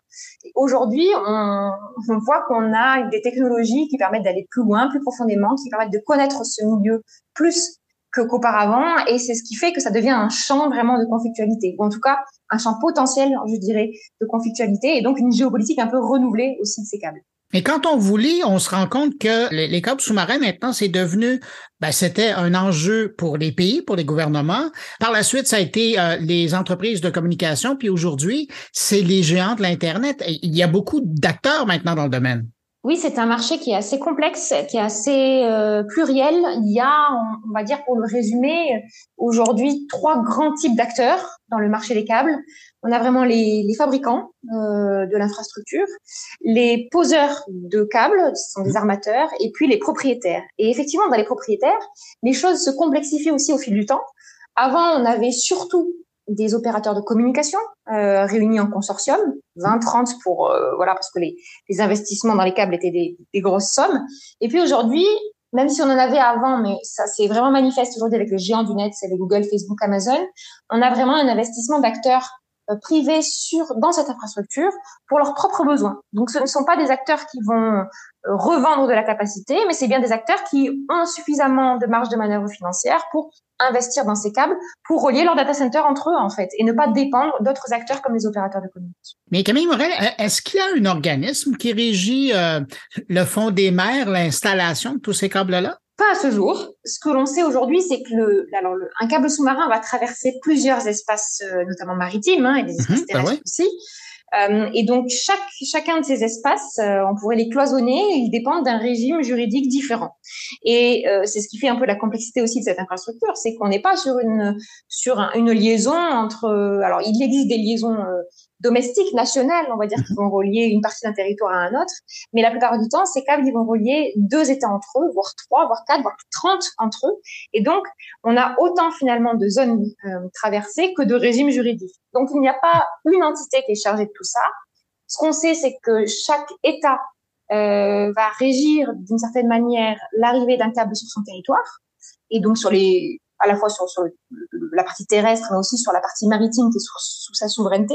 aujourd'hui, on, on voit qu'on a des technologies qui permettent d'aller plus loin, plus profondément, qui permettent de connaître ce milieu plus qu'auparavant, et c'est ce qui fait que ça devient un champ vraiment de conflictualité, ou en tout cas un champ potentiel, je dirais, de conflictualité, et donc une géopolitique un peu renouvelée aussi de ces câbles. Mais quand on vous lit, on se rend compte que les, les câbles sous-marins, maintenant, c'est devenu, ben, c'était un enjeu pour les pays, pour les gouvernements. Par la suite, ça a été euh, les entreprises de communication, puis aujourd'hui, c'est les géants de l'Internet. Il y a beaucoup d'acteurs maintenant dans le domaine. Oui, c'est un marché qui est assez complexe, qui est assez euh, pluriel. Il y a, on, va dire pour le résumer, aujourd'hui trois grands types d'acteurs dans le marché des câbles. On a vraiment les, les fabricants euh, de l'infrastructure, les poseurs de câbles, ce sont des armateurs, et puis les propriétaires. Et effectivement, dans les propriétaires, les choses se complexifient aussi au fil du temps. Avant, on avait surtout des opérateurs de communication euh, réunis en consortium, 20-30 pour euh, voilà parce que les, les, investissements dans les câbles étaient des, des grosses sommes. Et puis aujourd'hui, même si on en avait avant, mais ça c'est vraiment manifeste aujourd'hui avec les géants du net, c'est les Google, Facebook, Amazon, on a vraiment un investissement d'acteurs privés sur dans cette infrastructure pour leurs propres besoins. Donc ce ne sont pas des acteurs qui vont euh, revendre de la capacité, mais c'est bien des acteurs qui ont suffisamment de marge de manœuvre financière pour investir dans ces câbles, pour relier leurs data centers entre eux, en fait, et ne pas dépendre d'autres acteurs comme les opérateurs de communication. Mais Camille Morel, est-ce qu'il y a un organisme qui régit euh, le fond des mers, l'installation de tous ces câbles-là? Pas à ce jour. Ce que l'on sait aujourd'hui, c'est que le, alors le, un câble sous-marin va traverser plusieurs espaces, euh, notamment maritimes, hein, et des mhm, espaces bah terrestres aussi. Euh, et donc, chaque, chacun de ces espaces, euh, on pourrait les cloisonner, ils dépendent d'un régime juridique différent. Et euh, c'est ce qui fait un peu la complexité aussi de cette infrastructure, c'est qu'on n'est pas sur une sur une liaison entre. alors, il existe des liaisons domestiques, nationales, on va dire, qui mhm. vont relier une partie d'un territoire à un autre. Mais la plupart du temps, ces câbles, ils vont relier deux États entre eux, voire trois, voire quatre, voire trente entre eux. Et donc, on a autant finalement de zones traversées que de régimes juridiques. Donc, il n'y a pas une entité qui est chargée de tout ça. Ce qu'on sait, c'est que chaque État euh, va régir d'une certaine manière l'arrivée d'un câble sur son territoire, et donc sur les, à la fois sur, sur la partie terrestre, mais aussi sur la partie maritime qui est sous, sa souveraineté.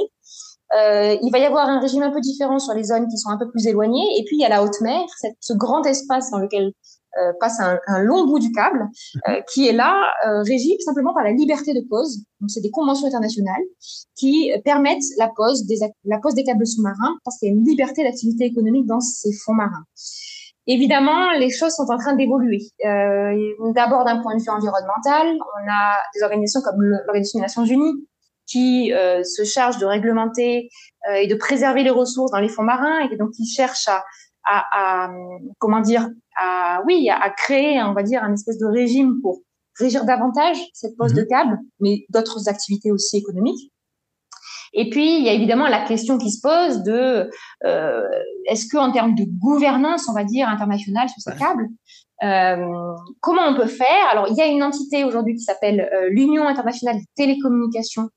Euh, il va y avoir un régime un peu différent sur les zones qui sont un peu plus éloignées, et puis il y a la haute mer, cette, ce grand espace dans lequel euh, passe un, un, long bout du câble, euh, mhm. qui est là, euh, régi simplement par la liberté de pose. Donc, c'est des conventions internationales qui permettent la pose des, la pose des câbles sous-marins parce qu'il y a une liberté d'activité économique dans ces fonds marins. Évidemment, les choses sont en train d'évoluer. Euh, D'abord, d'un point de vue environnemental, on a des organisations comme l'Organisation des Nations Unies qui euh, se charge de réglementer euh, et de préserver les ressources dans les fonds marins et donc qui cherche à, à, à comment dire, à, oui, à créer, on va dire, un espèce de régime pour régir davantage cette pose de mhm. câble, mais d'autres activités aussi économiques. Et puis, il y a évidemment la question qui se pose de euh, est-ce que en termes de gouvernance, on va dire internationale sur ces câbles, euh, comment on peut faire? Alors, il y a une entité aujourd'hui qui s'appelle euh, l'Union internationale des télécommunications,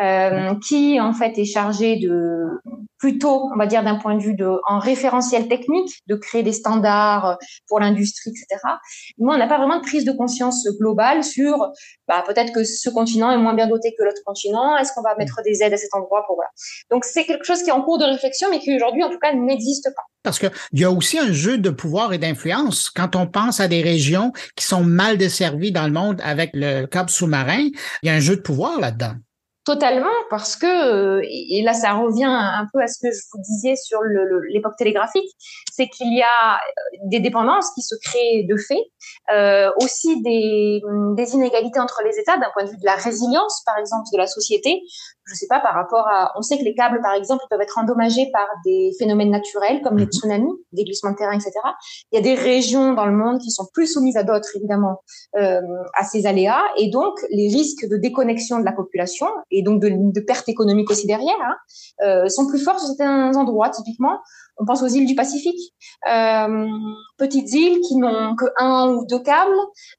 euh, qui en fait est chargé de plutôt, on va dire d'un point de vue de en référentiel technique, de créer des standards pour l'industrie, etc. Moi, on n'a pas vraiment de prise de conscience globale sur bah, peut-être que ce continent est moins bien doté que l'autre continent. Est-ce qu'on va mettre des aides à cet endroit pour voilà. Donc c'est quelque chose qui est en cours de réflexion, mais qui aujourd'hui en tout cas n'existe pas. Parce qu'il y a aussi un jeu de pouvoir et d'influence. Quand on pense à des régions qui sont mal desservies dans le monde avec le câble sous-marin, il y a un jeu de pouvoir là-dedans. Totalement, parce que, euh, et là ça revient un peu à ce que je vous disais sur l'époque télégraphique, c'est qu'il y a euh, des dépendances qui se créent de fait, euh, aussi des, des, inégalités entre les États d'un point de vue de la résilience, par exemple, de la société. Je sais pas, par rapport à... On sait que les câbles, par exemple, peuvent être endommagés par des phénomènes naturels comme les mhm. tsunamis, des glissements de terrain, etc. Il y a des régions dans le monde qui sont plus soumises à d'autres, évidemment, euh, à ces aléas, et donc les risques de déconnexion de la population et donc de, de pertes économiques aussi derrière, hein, euh, sont plus forts sur certains endroits. Typiquement, on pense aux îles du Pacifique, euh, petites îles qui n'ont que un ou deux câbles,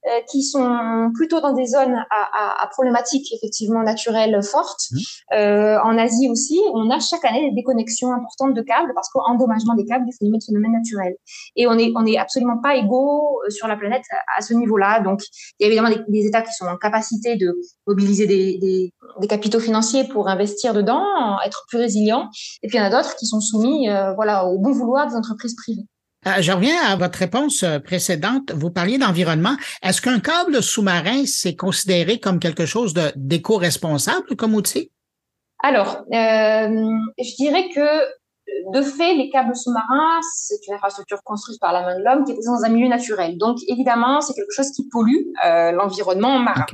euh, qui sont plutôt dans des zones à, à, à problématiques effectivement naturelles fortes. Mmh. Euh, en Asie aussi, on a chaque année des déconnexions importantes de câbles parce qu'endommagement des câbles des phénomènes naturels. Et on est on est absolument pas égaux sur la planète à, ce niveau-là. Donc il y a évidemment des, des, États qui sont en capacité de mobiliser des, des, des, capitaux financiers pour investir dedans, être plus résilients. Et puis il y en a d'autres qui sont soumis, voilà au bon vouloir des entreprises privées. Euh, je reviens à votre réponse euh, précédente. Vous parliez d'environnement. Est-ce qu'un câble sous-marin, c'est considéré comme quelque chose d'éco-responsable comme outil? Alors, euh, je dirais que de fait, les câbles sous-marins, c'est une infrastructure construite par la main de l'homme qui est dans un milieu naturel. Donc, évidemment, c'est quelque chose qui pollue euh, l'environnement marin.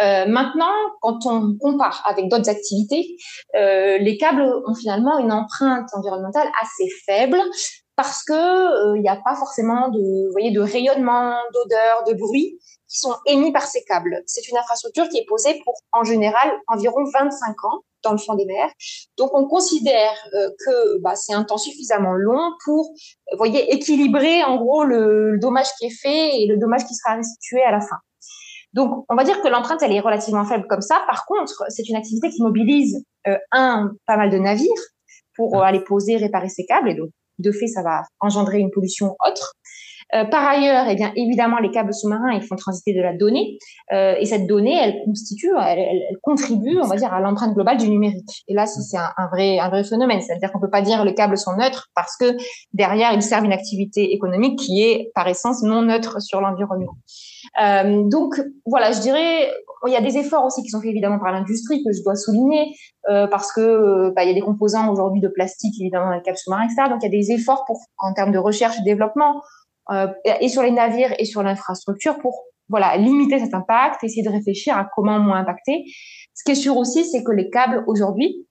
Euh, maintenant, quand on compare avec d'autres activités, euh, les câbles ont finalement une empreinte environnementale assez faible parce que il euh, n'y a pas forcément de, vous voyez, de rayonnement, d'odeur, de bruit qui sont émis par ces câbles. C'est une infrastructure qui est posée pour, en général, environ 25 ans dans le fond des mers. Donc, on considère euh, que bah, c'est un temps suffisamment long pour, vous voyez, équilibrer en gros le, le, dommage qui est fait et le dommage qui sera restitué à la fin. Donc, on va dire que l'empreinte, elle est relativement faible comme ça. Par contre, c'est une activité qui mobilise, euh, un, pas mal de navires pour euh, aller poser, réparer ces câbles. Et donc, de fait, ça va engendrer une pollution autre. Euh, par ailleurs, eh bien évidemment, les câbles sous-marins, ils font transiter de la donnée, euh, et cette donnée, elle constitue, elle, elle, contribue, on va dire, à l'empreinte globale du numérique. Et là, c'est un, un, vrai, un vrai phénomène, c'est-à-dire qu'on peut pas dire les câbles sont neutres parce que derrière, ils servent une activité économique qui est par essence non neutre sur l'environnement. Euh, donc voilà, je dirais, il y a des efforts aussi qui sont faits évidemment par l'industrie que je dois souligner euh, parce que euh, bah, il y a des composants aujourd'hui de plastique évidemment dans les câbles sous-marins, etc. Donc il y a des efforts pour en termes de recherche et développement et sur les navires et sur l'infrastructure pour voilà limiter cet impact, essayer de réfléchir à comment moins impacter. Ce qui est sûr aussi, c'est que les câbles aujourd'hui,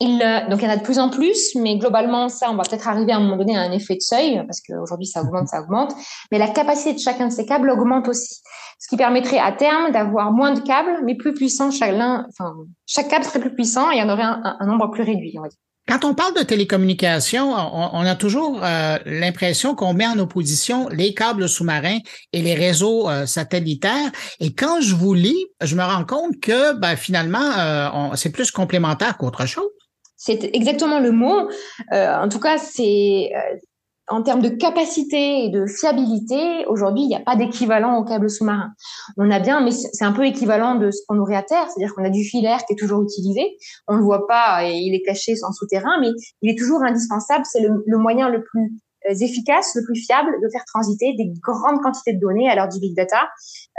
il, euh, donc il y en a de plus en plus, mais globalement ça, on va peut-être arriver à un moment donné à un effet de seuil parce qu'aujourd'hui ça augmente, ça augmente. Mais la capacité de chacun de ces câbles augmente aussi, ce qui permettrait à terme d'avoir moins de câbles, mais plus puissants. Chaque, enfin, chaque câble serait plus puissant et il y en aurait un, un nombre plus réduit, on va dire. Quand on parle de télécommunications, on, on a toujours euh, l'impression qu'on met en opposition les câbles sous-marins et les réseaux euh, satellitaires. Et quand je vous lis, je me rends compte que ben, finalement, euh, c'est plus complémentaire qu'autre chose. C'est exactement le mot. Euh, en tout cas, c'est en termes de capacité et de fiabilité, aujourd'hui, il n'y a pas d'équivalent au câble sous-marin. On a bien, mais c'est un peu équivalent de ce qu'on aurait à terre, c'est-à-dire qu'on a du filaire qui est toujours utilisé. On ne le voit pas et il est caché en souterrain, mais il est toujours indispensable. C'est le, moyen le plus euh, efficace, le plus fiable de faire transiter des grandes quantités de données à l'heure du big data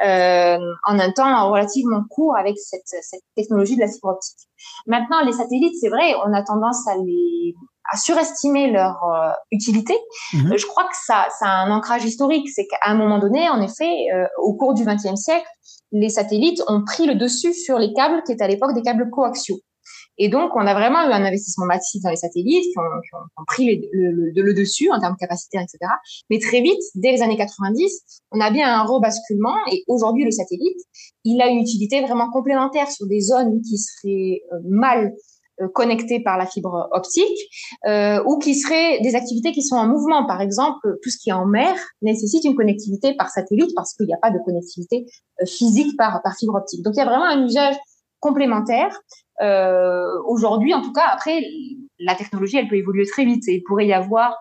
euh, en un temps relativement court avec cette, cette technologie de la fibre optique. Maintenant, les satellites, c'est vrai, on a tendance à les à surestimer leur euh, utilité. Mmh. Je crois que ça, ça a un ancrage historique. C'est qu'à un moment donné, en effet, euh, au cours du XXe siècle, les satellites ont pris le dessus sur les câbles qui étaient à l'époque des câbles coaxiaux. Et donc, on a vraiment eu un investissement massif dans les satellites qui ont, qui ont, pris le, le, le, dessus en termes capacitaires, etc. Mais très vite, dès les années 90, on a bien un rebasculement. Et aujourd'hui, le satellite, il a une utilité vraiment complémentaire sur des zones qui seraient euh, mal euh, connectés par la fibre optique euh, ou qui seraient des activités qui sont en mouvement. Par exemple, tout ce qui est en mer nécessite une connectivité par satellite parce qu'il n'y a pas de connectivité euh, physique par, par fibre optique. Donc il y a vraiment un usage complémentaire. Euh, Aujourd'hui, en tout cas, après, la technologie, elle peut évoluer très vite et il pourrait y avoir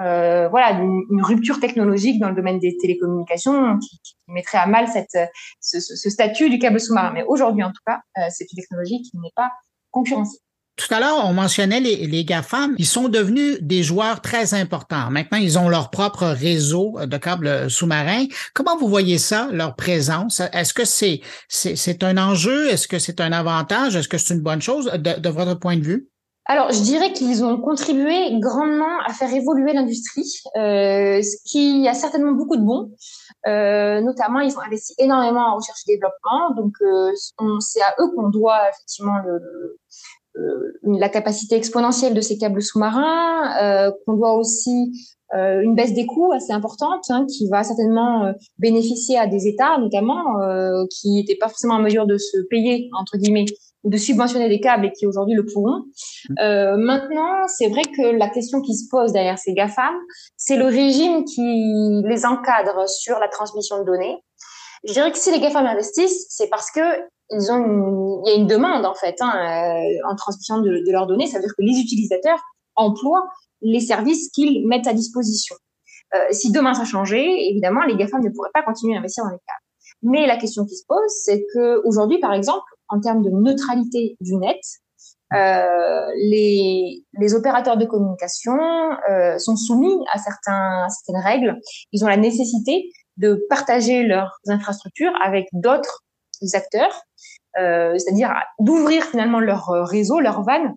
euh, voilà, une, rupture technologique dans le domaine des télécommunications qui, qui mettrait à mal cette, ce, ce, statut du câble sous-marin. Mais aujourd'hui, en tout cas, euh, c'est une technologie qui n'est pas concurrentielle. Tout à l'heure, on mentionnait les, les GAFAM. Ils sont devenus des joueurs très importants. Maintenant, ils ont leur propre réseau de câbles sous-marins. Comment vous voyez ça, leur présence? Est-ce que c'est, un enjeu? Est-ce que c'est un avantage? Est-ce que c'est une bonne chose de, de votre point de vue? Alors, je dirais qu'ils ont contribué grandement à faire évoluer l'industrie, euh, ce qui a certainement beaucoup de bon. Euh, notamment, ils ont investi énormément en recherche et développement, donc euh, c'est à eux qu'on doit effectivement le, euh, la capacité exponentielle de ces câbles sous-marins, euh, qu'on doit aussi euh, une baisse des coûts assez importante hein, qui va certainement bénéficier à des États notamment qui n'étaient pas forcément en mesure de se payer entre guillemets ou de subventionner des câbles et qui aujourd'hui le pourront. Euh, maintenant, c'est vrai que la question qui se pose derrière ces GAFAM, c'est le régime qui les encadre sur la transmission de données. Je dirais que si les GAFAM investissent, c'est parce que ils ont une, il y a une demande en fait hein, euh, en transmission de, leurs données. Ça veut dire que les utilisateurs emploient les services qu'ils mettent à disposition. Euh, si demain ça changeait, évidemment, les GAFAM ne pourraient pas continuer à investir dans les câbles. Mais la question qui se pose, c'est que aujourd'hui, par exemple, en termes de neutralité du net, euh, les, les, opérateurs de communication euh, sont soumis à, certains, à certaines règles. Ils ont la nécessité de partager leurs infrastructures avec d'autres acteurs, c'est-à-dire d'ouvrir finalement leur réseau, leur van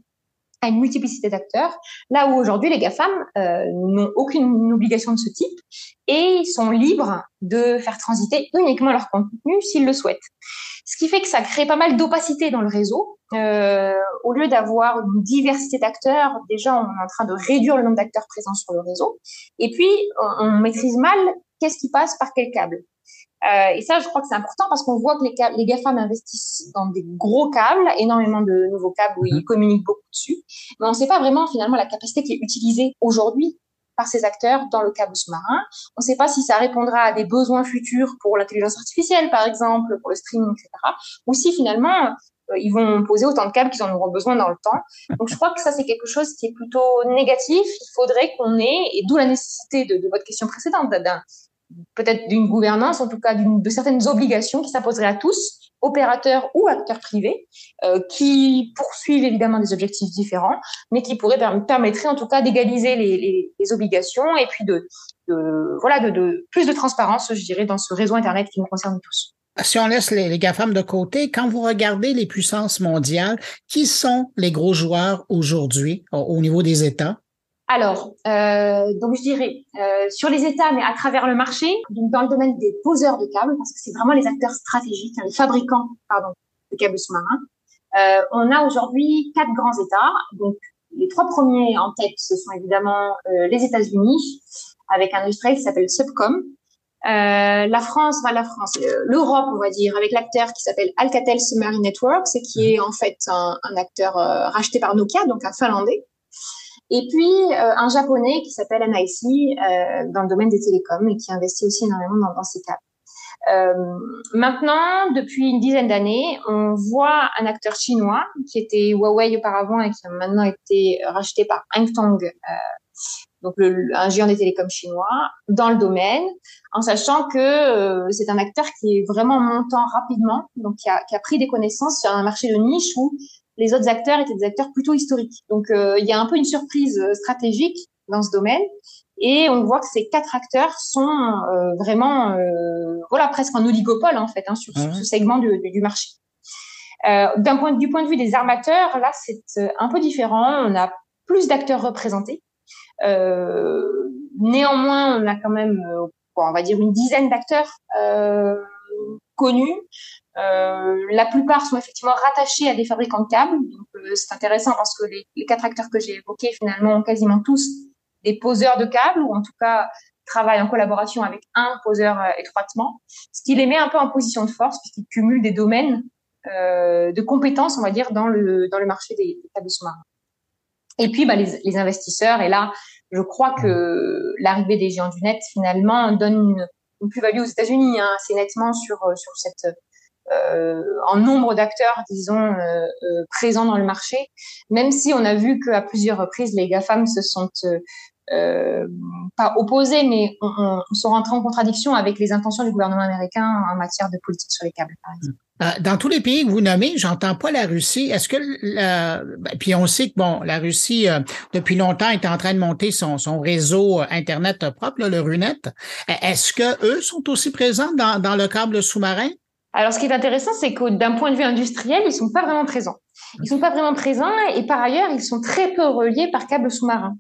à une multiplicité d'acteurs, là où aujourd'hui les GAFAM euh, n'ont aucune obligation de ce type et sont libres de faire transiter uniquement leur contenu s'ils le souhaitent. Ce qui fait que ça crée pas mal d'opacité dans le réseau. Euh, au lieu d'avoir une diversité d'acteurs, déjà on est en train de réduire le nombre d'acteurs présents sur le réseau. Et puis on maîtrise mal qu'est-ce qui passe par quel câble. Euh, et ça, je crois que c'est important parce qu'on voit que les, les GAFAM investissent dans des gros câbles, énormément de nouveaux câbles où ils mhm. communiquent beaucoup dessus. Mais on ne sait pas vraiment finalement la capacité qui est utilisée aujourd'hui par ces acteurs dans le câble sous-marin. On ne sait pas si ça répondra à des besoins futurs pour l'intelligence artificielle, par exemple, pour le streaming, etc. Ou si finalement euh, ils vont poser autant de câbles qu'ils en auront besoin dans le temps. Donc je crois que ça c'est quelque chose qui est plutôt négatif. Il faudrait qu'on ait, et d'où la nécessité de, de votre question précédente, peut-être d'une gouvernance, en tout cas de certaines obligations qui s'imposeraient à tous, opérateurs ou acteurs privés, euh, qui poursuivent évidemment des objectifs différents, mais qui pourraient permettre en tout cas d'égaliser les, obligations et puis de, voilà de, plus de transparence, je dirais, dans ce réseau internet qui nous concerne tous. Si on laisse les, les GAFAM de côté, quand vous regardez les puissances mondiales, qui sont les gros joueurs aujourd'hui au, au niveau des États? Alors, euh, donc je dirais euh, sur les États, mais à travers le marché, donc dans le domaine des poseurs de câbles, parce que c'est vraiment les acteurs stratégiques, hein, les fabricants, pardon, de câbles sous-marins. Euh, on a aujourd'hui quatre grands États. Donc, les trois premiers en tête, ce sont évidemment euh, les États-Unis, avec un industriel qui s'appelle Subcom. Euh, la France, enfin la France, euh, l'Europe, on va dire, avec l'acteur qui s'appelle Alcatel Submarine Networks, et qui est en fait un, un acteur racheté par Nokia, donc un Finlandais. Et puis euh, un japonais qui s'appelle NIC euh, dans le domaine des télécoms et qui investit aussi énormément dans, dans ces câbles. Euh, maintenant, depuis une dizaine d'années, on voit un acteur chinois qui était Huawei auparavant et qui a maintenant été racheté par Hangtong, euh, donc un géant des télécoms chinois, dans le domaine, en sachant que c'est un acteur qui est vraiment montant rapidement, donc qui a, qui a pris des connaissances sur un marché de niche où les autres acteurs étaient des acteurs plutôt historiques. Donc euh, il y a un peu une surprise euh, stratégique dans ce domaine. Et on voit que ces quatre acteurs sont euh, vraiment, voilà, presque en oligopole en fait hein, sur, ce segment du, du marché. D'un point, du point de vue des armateurs, là, c'est un peu différent. On a plus d'acteurs représentés. néanmoins, on a quand même, on va dire, une dizaine d'acteurs connus. Euh, la plupart sont effectivement rattachés à des fabricants de câbles. Donc euh, c'est intéressant parce que les, quatre acteurs que j'ai évoqués finalement ont quasiment tous des poseurs de câbles ou en tout cas travaillent en collaboration avec un poseur euh, étroitement, ce qui les met un peu en position de force puisqu'ils cumulent des domaines euh, de compétences, on va dire, dans le dans le marché des, câbles sous-marins. Et puis bah, les, les investisseurs. Et là, je crois que l'arrivée des géants du net finalement donne une, une plus-value aux États-Unis, hein, assez nettement sur sur cette euh, en nombre d'acteurs, disons, euh, euh, présents dans le marché, même si on a vu qu'à plusieurs reprises, les GAFAM se sont euh, pas opposés, mais on, on, sont rentrés en contradiction avec les intentions du gouvernement américain en matière de politique sur les câbles, par exemple. Dans tous les pays que vous nommez, j'entends pas la Russie. Est-ce que ben, puis on sait que bon, la Russie euh, depuis longtemps est en train de monter son, réseau internet propre, le Runet. Est-ce que eux sont aussi présents dans le câble sous-marin? Alors, ce qui est intéressant, c'est que d'un point de vue industriel, ils sont pas vraiment présents. Ils sont pas vraiment présents et par ailleurs, ils sont très peu reliés par câbles sous-marins.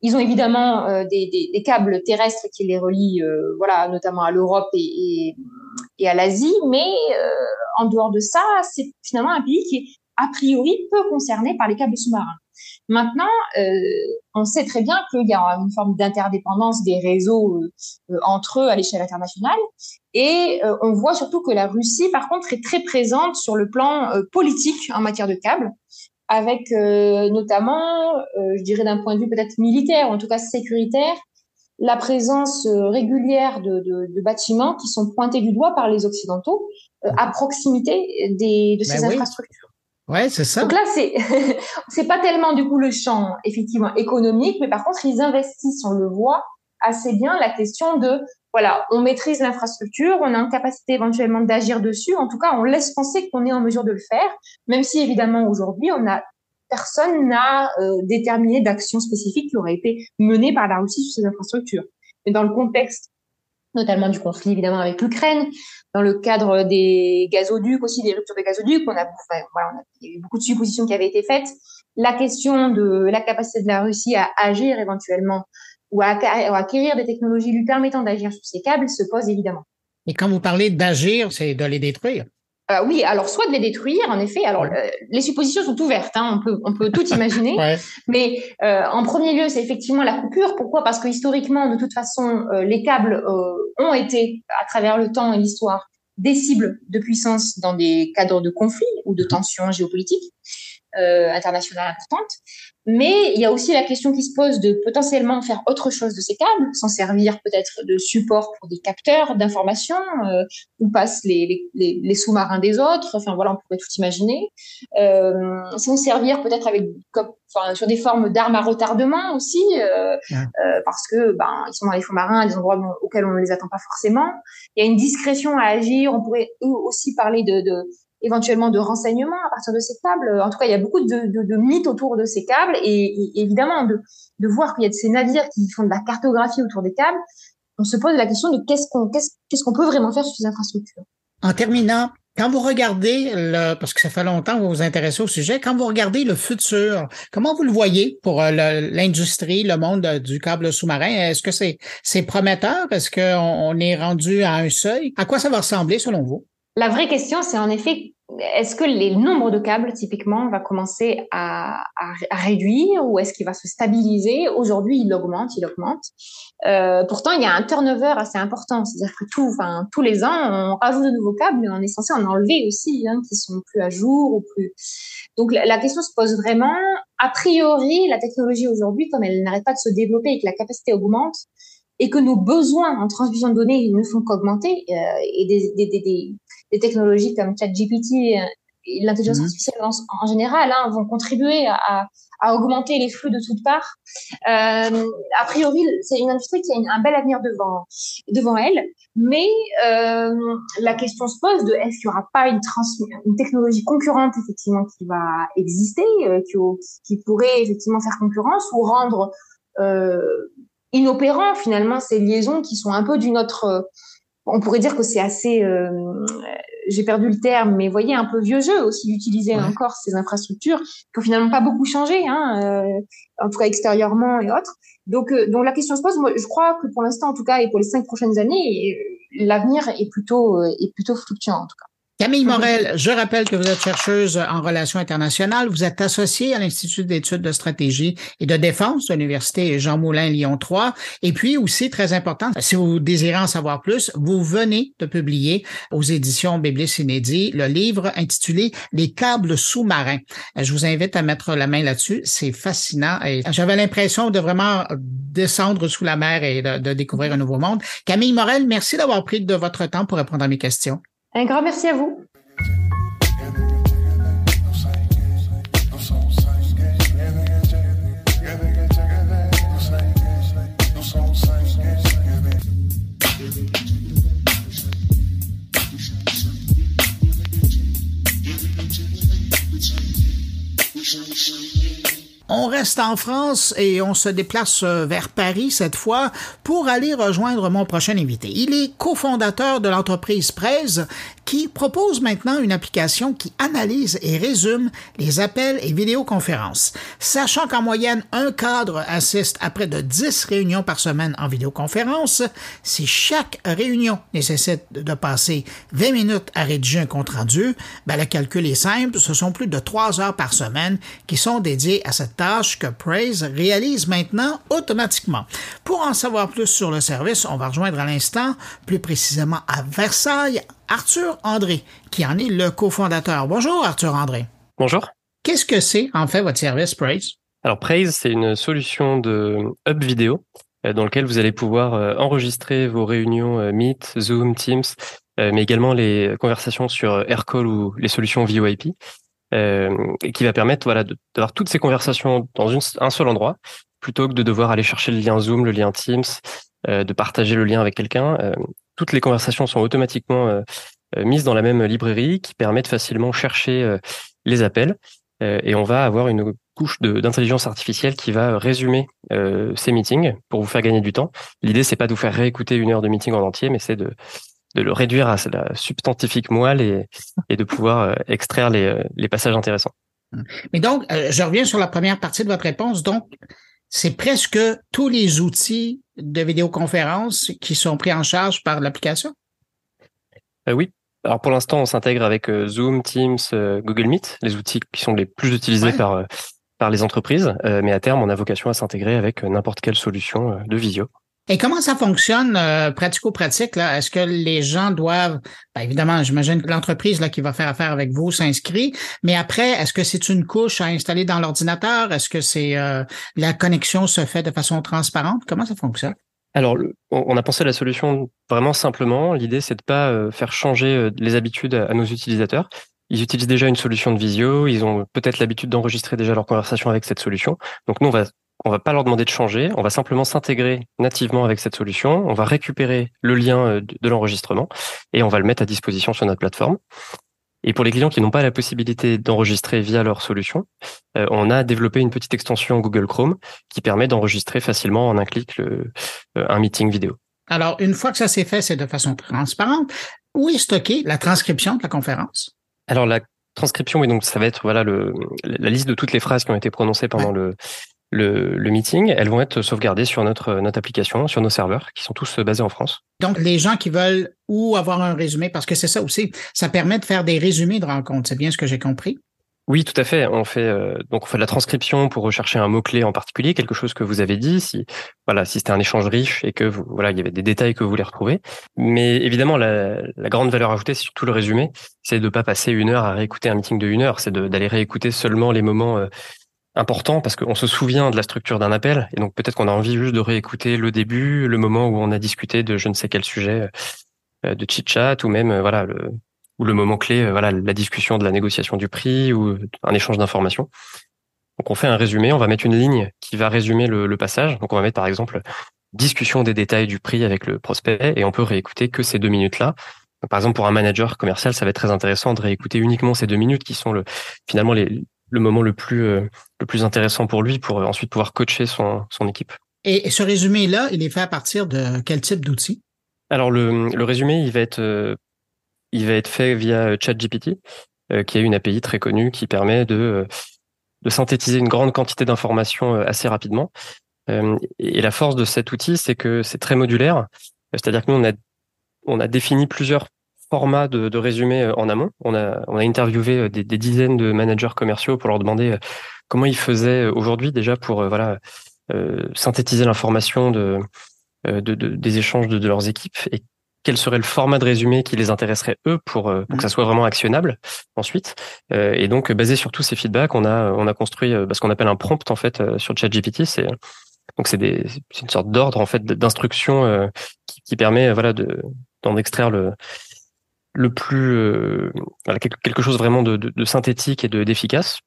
Ils ont évidemment euh, des, câbles terrestres qui les relient, euh, voilà, notamment à l'Europe et, à l'Asie, mais euh, en dehors de ça, c'est finalement un pays qui est a priori peu concerné par les câbles sous-marins. Maintenant, on sait très bien qu'il y a une forme d'interdépendance des réseaux euh, entre eux à l'échelle internationale. Et euh, on voit surtout que la Russie, par contre, est très présente sur le plan euh, politique en matière de câbles, avec euh, notamment, euh, je dirais d'un point de vue peut-être militaire, ou en tout cas sécuritaire, la présence régulière de, de, de, bâtiments qui sont pointés du doigt par les Occidentaux à proximité des, de ces ben infrastructures. Ouais, c'est ça. Donc là, c'est c'est pas tellement du coup le champ effectivement économique, mais par contre, ils investissent, on le voit assez bien, la question de voilà, on maîtrise l'infrastructure, on a une capacité éventuellement d'agir dessus. En tout cas, on laisse penser qu'on est en mesure de le faire, même si évidemment aujourd'hui, on a personne n'a euh, déterminé d'action spécifique qui aurait été menée par la Russie sur ces infrastructures. Mais dans le contexte notamment du conflit évidemment avec l'Ukraine, dans le cadre des gazoducs aussi, des ruptures de gazoducs, on a, il y a eu beaucoup de suppositions qui avaient été faites. La question de la capacité de la Russie à agir éventuellement ou à, à acquérir des technologies lui permettant d'agir sur ces câbles se pose évidemment. Et quand vous parlez d'agir, c'est de les détruire. Euh, oui, alors soit de les détruire, en effet. Alors euh, les suppositions sont ouvertes, hein, on peut on peut tout imaginer. ouais. Mais euh, en premier lieu, c'est effectivement la coupure. Pourquoi? Parce que historiquement, de toute façon, euh, les câbles euh, ont été, à travers le temps et l'histoire, des cibles de puissance dans des cadres de conflits ou de tensions géopolitiques. internationales importantes. Mais il y a aussi la question qui se pose de potentiellement faire autre chose de ces câbles, s'en servir peut-être de support pour des capteurs d'information, euh, où passent les, les, les sous-marins des autres. Enfin voilà, on pourrait tout imaginer. Euh, s'en servir peut-être avec, enfin, sur des formes d'armes à retardement aussi, euh, euh, parce que ben ils sont dans les fonds marins, des endroits auxquels on ne les attend pas forcément. Il y a une discrétion à agir. On pourrait aussi parler de, de éventuellement de renseignements à partir de ces câbles. En tout cas, il y a beaucoup de, mythes autour de ces câbles et, évidemment de, voir qu'il y a de ces navires qui font de la cartographie autour des câbles. On se pose la question de qu'est-ce qu'on peut vraiment faire sur ces infrastructures. En terminant, quand vous regardez, le, parce que ça fait longtemps que vous vous intéressez au sujet, quand vous regardez le futur, comment vous le voyez pour euh, l'industrie, le, monde euh, du câble sous-marin? Est-ce que c'est prometteur? Est-ce qu'on on est rendu à un seuil? À quoi ça va ressembler selon vous? La vraie question, c'est en effet, est-ce que le nombre de câbles, typiquement, va commencer à, réduire ou est-ce qu'il va se stabiliser? Aujourd'hui, il augmente, il augmente. Euh, pourtant, il y a un turnover assez important. C'est-à-dire que tous les ans, on rajoute de nouveaux câbles, mais on est censé en enlever aussi, hein, qui sont plus à jour ou plus. Donc, la, question se pose vraiment. A priori, la technologie aujourd'hui, comme elle n'arrête pas de se développer et que la capacité augmente, et que nos besoins en transmission de données ne font qu'augmenter, euh, et des, des technologies comme ChatGPT et l'intelligence mmh. artificielle en, en général hein, vont contribuer à, à, augmenter les flux de toutes parts. Euh, a priori, c'est une industrie qui a une, un bel avenir devant, devant elle, mais euh, la question se pose de est-ce qu'il n'y aura pas une, une technologie concurrente effectivement qui va exister, euh, qui, qui, pourrait effectivement faire concurrence ou rendre euh, inopérant finalement ces liaisons qui sont un peu d'une autre on pourrait dire que c'est assez, euh, j'ai perdu le terme, mais voyez, un peu vieux jeu aussi d'utiliser encore ces infrastructures qui ont finalement pas beaucoup changé, hein, euh, en tout cas extérieurement et autres. Donc, euh, donc la question se pose. Moi, je crois que pour l'instant, en tout cas, et pour les cinq prochaines années, l'avenir est plutôt est plutôt fluctuant en tout cas. Camille Morel, je rappelle que vous êtes chercheuse en relations internationales. Vous êtes associée à l'Institut d'études de stratégie et de défense de l'Université Jean Moulin Lyon 3. Et puis aussi, très important, si vous désirez en savoir plus, vous venez de publier aux éditions Biblis Inédit le livre intitulé Les câbles sous-marins. Je vous invite à mettre la main là-dessus. C'est fascinant. Et j'avais l'impression de vraiment descendre sous la mer et de, de découvrir un nouveau monde. Camille Morel, merci d'avoir pris de votre temps pour répondre à mes questions. Un grand merci à vous. On reste en France et on se déplace euh, vers Paris cette fois pour aller rejoindre mon prochain invité. Il est cofondateur de l'entreprise Prez qui propose maintenant une application qui analyse et résume les appels et vidéoconférences. Sachant qu'en moyenne, un cadre assiste à près de 10 réunions par semaine en vidéoconférence, si chaque réunion nécessite de passer 20 minutes à rédiger un compte rendu, ben le calcul est simple, ce sont plus de 3 heures par semaine qui sont dédiées à cette tâche que Praise réalise maintenant automatiquement. Pour en savoir plus sur le service, on va rejoindre à l'instant, plus précisément à Versailles, Arthur André, qui en est le cofondateur. Bonjour Arthur André. Bonjour. Qu'est-ce que c'est en fait votre service Praise? Alors Praise, c'est une solution de hub vidéo euh, dans lequel vous allez pouvoir euh, enregistrer vos réunions euh, Meet, Zoom, Teams, mais également les conversations sur Aircall ou les solutions VoIP, qui va permettre voilà d'avoir toutes ces conversations dans une, un seul endroit, plutôt que de devoir aller chercher le lien Zoom, le lien Teams, de partager le lien avec quelqu'un toutes les conversations sont automatiquement euh, euh, mises dans la même librairie qui permet de facilement chercher euh, les appels. et on va avoir une couche d'intelligence artificielle qui va résumer ces meetings pour vous faire gagner du temps. L'idée, c'est pas de vous faire réécouter une heure de meeting en entier, mais c'est de, de le réduire à la substantifique moelle et, et de pouvoir extraire les, les passages intéressants. Mais donc, je reviens sur la première partie de votre réponse. Donc, c'est presque tous les outils de vidéoconférence qui sont pris en charge par l'application? Euh, oui. Alors pour l'instant, on s'intègre avec euh, Zoom, Teams, euh, Google Meet, les outils qui sont les plus utilisés par, par les entreprises. mais à terme, on a vocation à s'intégrer avec n'importe quelle solution de visio. Et comment ça fonctionne euh, pratico-pratique? Est-ce que les gens doivent, ben, évidemment, j'imagine que l'entreprise qui va faire affaire avec vous s'inscrit, mais après, est-ce que c'est une couche à installer dans l'ordinateur? Est-ce que c'est euh, la connexion se fait de façon transparente? Comment ça fonctionne? Alors, on a pensé à la solution vraiment simplement. L'idée, c'est de pas euh, faire changer les habitudes à nos utilisateurs. Ils utilisent déjà une solution de visio, ils ont peut-être l'habitude d'enregistrer déjà leur conversation avec cette solution. Donc nous, on va on va pas leur demander de changer, on va simplement s'intégrer nativement avec cette solution, on va récupérer le lien euh, de l'enregistrement et on va le mettre à disposition sur notre plateforme. Et pour les clients qui n'ont pas la possibilité d'enregistrer via leur solution, euh, on a développé une petite extension Google Chrome qui permet d'enregistrer facilement en un clic le, euh, un meeting vidéo. Alors, une fois que ça s'est fait, c'est de façon transparente. Où est stockée la transcription de la conférence? Alors, la transcription, oui, donc ça va être voilà le, la liste de toutes les phrases qui ont été prononcées pendant le, le, meeting, elles vont être sauvegardées sur notre, notre application, sur nos serveurs, qui sont tous basés en France. Donc, les gens qui veulent ou avoir un résumé, parce que c'est ça aussi, ça permet de faire des résumés de rencontres, c'est bien ce que j'ai compris? Oui, tout à fait. On fait euh, donc on fait de la transcription pour rechercher un mot clé en particulier, quelque chose que vous avez dit. Si voilà, si c'était un échange riche et que vous, voilà, il y avait des détails que vous voulez retrouver. Mais évidemment, la, la grande valeur ajoutée, c'est surtout le résumé, c'est de pas passer une heure à réécouter un meeting de une heure, c'est d'aller réécouter seulement les moments euh, important parce qu'on se souvient de la structure d'un appel et donc peut-être qu'on a envie juste de réécouter le début, le moment où on a discuté de je ne sais quel sujet, euh, de chit chat ou même euh, voilà le ou le moment clé, euh, voilà la discussion de la négociation du prix ou un échange d'informations. Donc on fait un résumé, on va mettre une ligne qui va résumer le, passage. Donc on va mettre par exemple discussion des détails du prix avec le prospect et on peut réécouter que ces deux minutes là. par exemple, pour un manager commercial, ça va être très intéressant de réécouter uniquement ces deux minutes qui sont le, finalement les, le moment le plus, euh, le plus intéressant pour lui pour euh, ensuite pouvoir coacher son, son équipe. Et ce résumé-là, il est fait à partir de quel type d'outil? Alors, le, le résumé, il va être, euh, il va être fait via ChatGPT, qui est une API très connue qui permet de, de synthétiser une grande quantité d'informations assez rapidement. et la force de cet outil, c'est que c'est très modulaire. C'est-à-dire que nous, on a, on a défini plusieurs format de, de, résumé euh, en amont. On a, on a interviewé euh, des, des, dizaines de managers commerciaux pour leur demander euh, comment ils faisaient aujourd'hui déjà pour voilà synthétiser l'information de, de, de, des échanges de, leurs équipes et quel serait le format de résumé qui les intéresserait eux pour, pour que ça soit vraiment actionnable ensuite. et donc basé sur tous ces feedbacks, on a on a construit ce qu'on appelle un prompt en fait sur ChatGPT. C'est donc c'est des c'est une sorte d'ordre en fait d'instruction qui, qui, permet voilà de d'en extraire le le plus euh, quelque chose vraiment de, de, de synthétique et de d'efficace.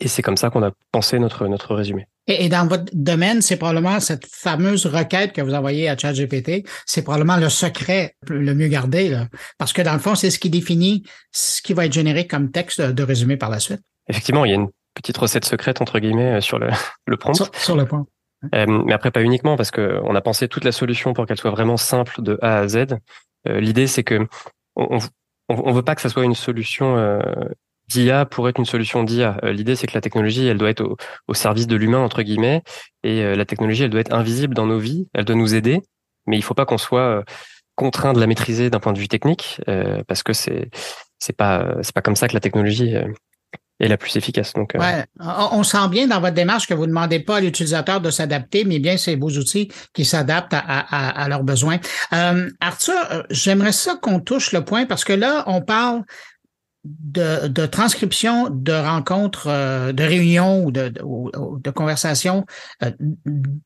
Et c'est comme ça qu'on a pensé notre notre résumé. Et, dans votre domaine, c'est probablement cette fameuse requête que vous envoyez à ChatGPT, c'est probablement le secret le mieux gardé, là. parce que dans le fond, c'est ce qui définit ce qui va être généré comme texte de résumé par la suite. Effectivement, il y a une petite recette secrète entre guillemets euh, sur le, le prompt. Sur, le prompt. Euh, mais après, pas uniquement, parce que on a pensé toute la solution pour qu'elle soit vraiment simple de A à Z. Euh, L'idée, c'est que on, on, veut pas que ça soit une solution euh, d'IA pour être une solution d'IA. Euh, l'idée, c'est que la technologie, elle doit être au, service de l'humain entre guillemets, et euh, la technologie, elle doit être invisible dans nos vies, elle doit nous aider, mais il faut pas qu'on soit contraint de la maîtriser d'un point de vue technique, parce que c'est c'est pas c'est pas comme ça que la technologie est la plus efficace. Donc, euh, ouais, on sent bien dans votre démarche que vous ne demandez pas à l'utilisateur de s'adapter, mais bien c'est vos outils qui s'adaptent à, à, à, leurs besoins. Euh, Arthur, euh, j'aimerais ça qu'on touche le point parce que là, on parle de, de, transcription de rencontres, euh, de réunions ou de, de, de conversations euh,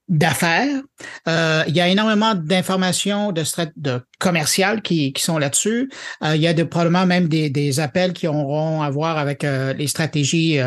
d'affaires. Il y a énormément d'informations de, de commerciales qui, qui sont là-dessus. il y a de, probablement même des, des appels qui auront à voir avec les stratégies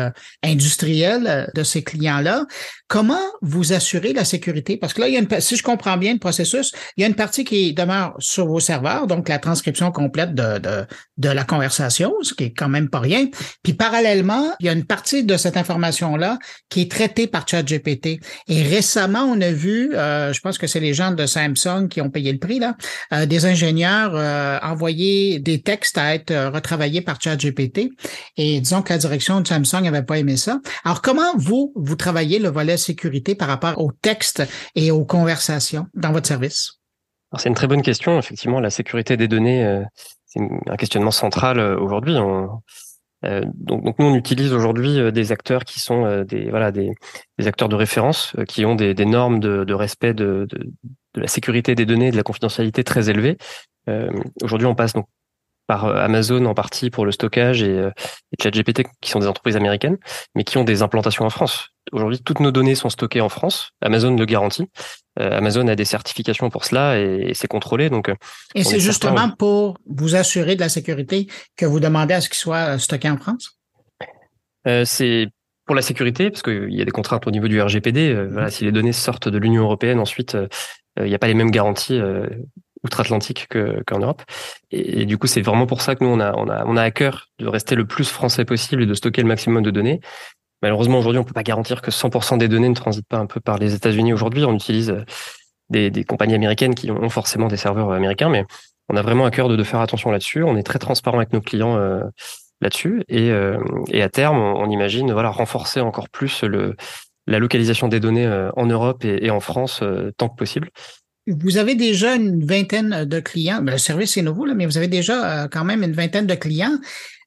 industrielles de ces clients-là. Comment vous assurez la sécurité? Parce que là, il y a une, si je comprends bien le processus, il y a une partie qui demeure sur vos serveurs, donc la transcription complète de, de, de la conversation, ce qui est quand même pas rien. Puis parallèlement, il y a une partie de cette information-là qui est traitée par ChatGPT. Et récemment, on a vu, euh, je pense que c'est les gens de Samsung qui ont payé le prix, là, euh, ingénieurs euh, envoyer des textes à être retravaillés par ChatGPT. Et disons que la direction de Samsung n'avait pas aimé ça. Alors, comment vous, vous travaillez le volet sécurité par rapport aux textes et aux conversations dans votre service? C'est une très bonne question. Effectivement, la sécurité des données, c'est un questionnement central euh, aujourd'hui. donc, donc, nous, on utilise aujourd'hui des acteurs qui sont des voilà des, des acteurs de référence qui ont des, normes de, respect de, de, la sécurité des données, et de la confidentialité très élevées. aujourd'hui, on passe donc par euh, Amazon en partie pour le stockage et, euh, et ChatGPT qui sont des entreprises américaines, mais qui ont des implantations en France. Aujourd'hui, toutes nos données sont stockées en France. Amazon le garantit. Euh, Amazon a des certifications pour cela et, c'est contrôlé. Donc, et c'est justement pour vous assurer de la sécurité que vous demandez à ce qu'il soit stocké en France? Euh, c'est pour la sécurité, parce qu'il y a des contraintes au niveau du RGPD. voilà, si les données sortent de l'Union européenne, ensuite, il n'y a pas les mêmes garanties outre-Atlantique qu'en Europe. Et, du coup, c'est vraiment pour ça que nous, on a, on, a, on a à cœur de rester le plus français possible et de stocker le maximum de données. Malheureusement, aujourd'hui, on peut pas garantir que 100% des données ne transitent pas un peu par les États-Unis. Aujourd'hui, on utilise euh, des, des, compagnies américaines qui ont forcément des serveurs américains, mais on a vraiment à cœur de, de faire attention là-dessus. On est très transparent avec nos clients euh, là-dessus, et, euh, et à terme, on, imagine voilà renforcer encore plus le, la localisation des données en Europe et, et en France tant que possible. Vous avez déjà une vingtaine de clients. Ben, le service est nouveau, là, mais vous avez déjà euh, quand même une vingtaine de clients.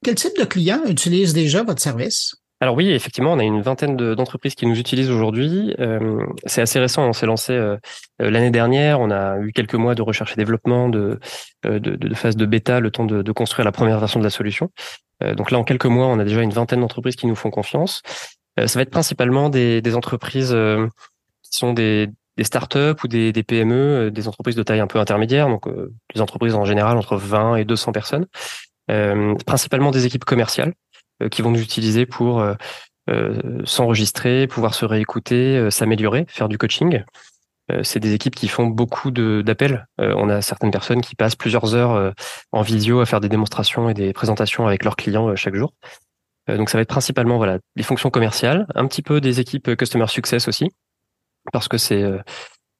Quel type de clients utilisent déjà votre service? Alors oui, effectivement, on a une vingtaine d'entreprises qui nous utilisent aujourd'hui. Euh, c'est assez récent, on s'est lancé euh, l'année dernière, on a eu quelques mois de recherche et développement, de, de, de phase de bêta, le temps de, de, construire la première version de la solution. donc là, en quelques mois, on a déjà une vingtaine d'entreprises qui nous font confiance. Ça va être principalement des, entreprises qui sont des, startups ou des, PME, euh, des entreprises de taille un peu intermédiaire, donc euh, des entreprises en général entre 20 et 200 personnes, euh, principalement des équipes commerciales euh, qui vont nous utiliser pour s'enregistrer, pouvoir se réécouter, s'améliorer, faire du coaching. c'est des équipes qui font beaucoup d'appels. on a certaines personnes qui passent plusieurs heures en visio à faire des démonstrations et des présentations avec leurs clients chaque jour. Donc ça va être principalement voilà des fonctions commerciales, un petit peu des équipes customer success aussi, parce que c'est euh,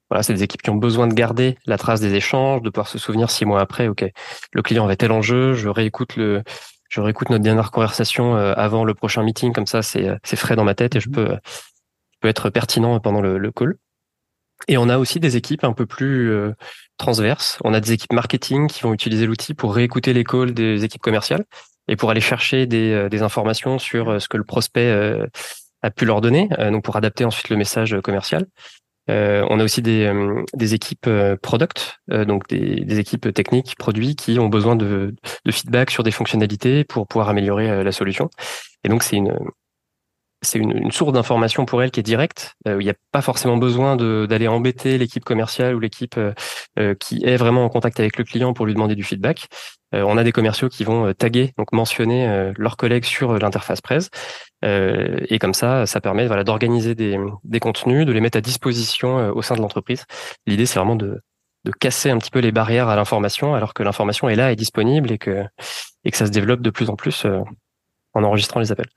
voilà, c'est des équipes qui ont besoin de garder la trace des échanges, de pouvoir se souvenir six mois après, ok, le client avait tel enjeu, je réécoute le, je réécoute notre dernière conversation euh, avant le prochain meeting, comme ça c'est c'est frais dans ma tête et je mmh peux je peux être pertinent pendant le, le call. Et on a aussi des équipes un peu plus euh, transverses. On a des équipes marketing qui vont utiliser l'outil pour réécouter les calls des équipes commerciales et pour aller chercher des, des informations sur ce que le prospect a pu leur donner, euh, donc pour adapter ensuite le message commercial. Euh, on a aussi des, euh, des équipes product, donc des, des, équipes techniques, produits qui ont besoin de, de, feedback sur des fonctionnalités pour pouvoir améliorer la solution. Et donc c'est une c'est une, source d'information pour elle qui est directe. il n'y a pas forcément besoin d'aller embêter l'équipe commerciale ou l'équipe qui est vraiment en contact avec le client pour lui demander du feedback. on a des commerciaux qui vont taguer, donc mentionner leurs collègues sur l'interface presse. Euh, et comme ça, ça permet voilà, d'organiser des, contenus, de les mettre à disposition euh, au sein de l'entreprise. L'idée, c'est vraiment de, casser un petit peu les barrières à l'information, alors que l'information est là, est disponible et que, et que ça se développe de plus en plus euh, en enregistrant les appels.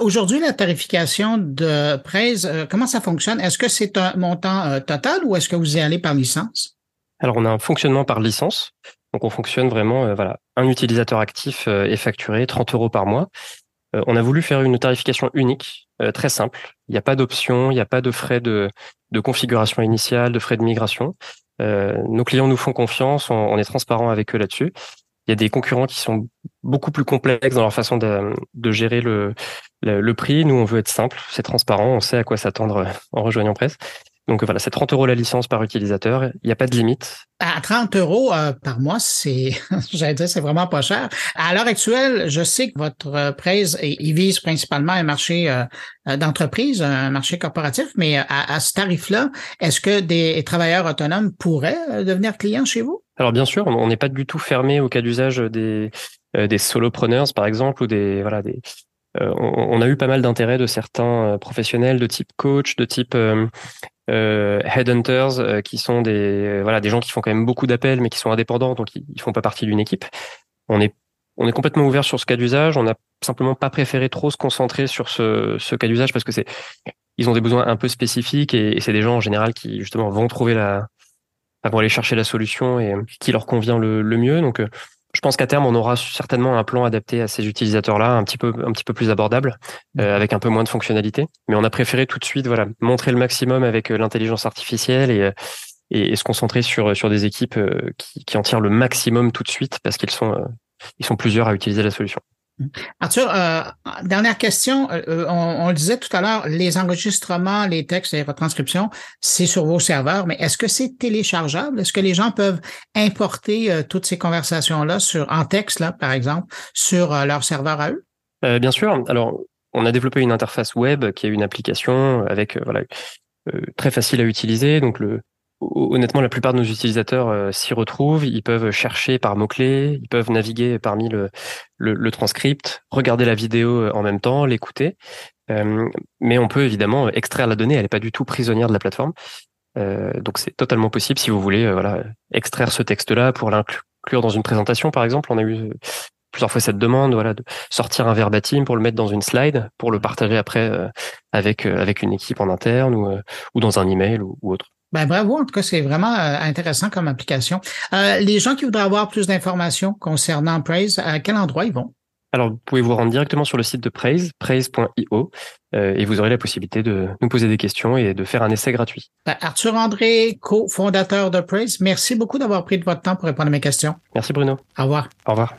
Aujourd'hui, la tarification de presse, comment ça fonctionne? Est-ce que c'est un montant total ou est-ce que vous y allez par licence? Alors, on a un fonctionnement par licence. Donc, on fonctionne vraiment, voilà, un utilisateur actif est facturé 30 euros par mois. Euh, on a voulu faire une tarification unique, euh, très simple. Il n'y a pas d'option, il n'y a pas de frais de, configuration initiale, de frais de migration. Euh, nos clients nous font confiance, on, est transparent avec eux là-dessus. Il y a des concurrents qui sont beaucoup plus complexes dans leur façon de, gérer le, le, prix. Nous, on veut être simple, c'est transparent, on sait à quoi s'attendre en rejoignant Presse. Donc voilà, c'est 30 euros la licence par utilisateur. Il n'y a pas de limite. À 30 euros euh, par mois, c'est, j'allais dire, c'est vraiment pas cher. À l'heure actuelle, je sais que votre euh, presse, il vise principalement un marché euh, d'entreprise, un marché corporatif, mais à, ce tarif-là, est-ce que des travailleurs autonomes pourraient devenir clients chez vous? Alors bien sûr, on n'est pas du tout fermé au cas d'usage des, des solopreneurs, par exemple, ou des, voilà, des, on, a eu pas mal d'intérêt de certains professionnels de type coach, de type euh, headhunters euh, qui sont des euh, voilà des gens qui font quand même beaucoup d'appels mais qui sont indépendants donc ils, ils font pas partie d'une équipe. On est on est complètement ouvert sur ce cas d'usage. On n'a simplement pas préféré trop se concentrer sur ce, ce cas d'usage parce que c'est ils ont des besoins un peu spécifiques et c'est des gens en général qui justement vont trouver la vont aller chercher la solution et qui leur convient le, le mieux. Donc je pense qu'à terme, on aura certainement un plan adapté à ces utilisateurs-là, un petit peu, un petit peu plus abordable, euh, avec un peu moins de fonctionnalités. Mais on a préféré tout de suite, voilà, montrer le maximum avec euh, l'intelligence artificielle et, euh, et, se concentrer sur sur des équipes qui, qui en tirent le maximum tout de suite parce qu'ils sont ils sont plusieurs à utiliser la solution. Arthur, euh, dernière question. Euh, on, on, le disait tout à l'heure, les enregistrements, les textes, les retranscriptions, c'est sur vos serveurs, mais est-ce que c'est téléchargeable? Est-ce que les gens peuvent importer euh, toutes ces conversations-là sur en texte, là, par exemple, sur euh, leur serveur à eux? bien sûr. Alors, on a développé une interface web qui est une application avec très facile à utiliser. Donc le honnêtement, la plupart de nos utilisateurs euh, s'y retrouvent. Ils peuvent chercher par mots-clés, ils peuvent naviguer parmi le, le, le, transcript, regarder la vidéo euh, en même temps, l'écouter. Euh, mais on peut évidemment extraire la donnée, elle n'est pas du tout prisonnière de la plateforme. Euh, donc c'est totalement possible si vous voulez voilà, extraire ce texte-là pour l'inclure dans une présentation, par exemple. On a eu plusieurs fois cette demande, voilà, de sortir un verbatim pour le mettre dans une slide, pour le partager après avec avec une équipe en interne ou, ou dans un email ou, ou autre. Ben bravo, en tout cas, c'est vraiment euh, intéressant comme application. Euh, les gens qui voudraient avoir plus d'informations concernant Praise, à quel endroit ils vont? Alors, vous pouvez vous rendre directement sur le site de Praise, praise.io, euh, et vous aurez la possibilité de nous poser des questions et de faire un essai gratuit. Ben, Arthur André, co-fondateur de Praise, merci beaucoup d'avoir pris de votre temps pour répondre à mes questions. Merci Bruno. Au revoir. Au revoir.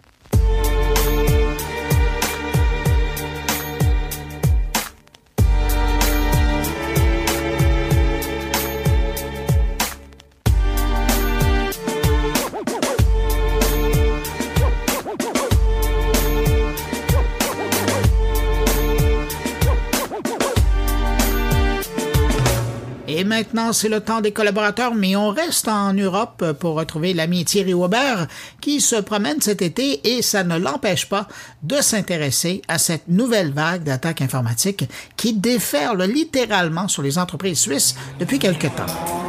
Et maintenant, c'est le temps des collaborateurs, mais on reste en Europe pour retrouver l'ami Thierry Weber qui se promène cet été et ça ne l'empêche pas de s'intéresser à cette nouvelle vague d'attaques informatiques qui déferle littéralement sur les entreprises suisses depuis quelque temps.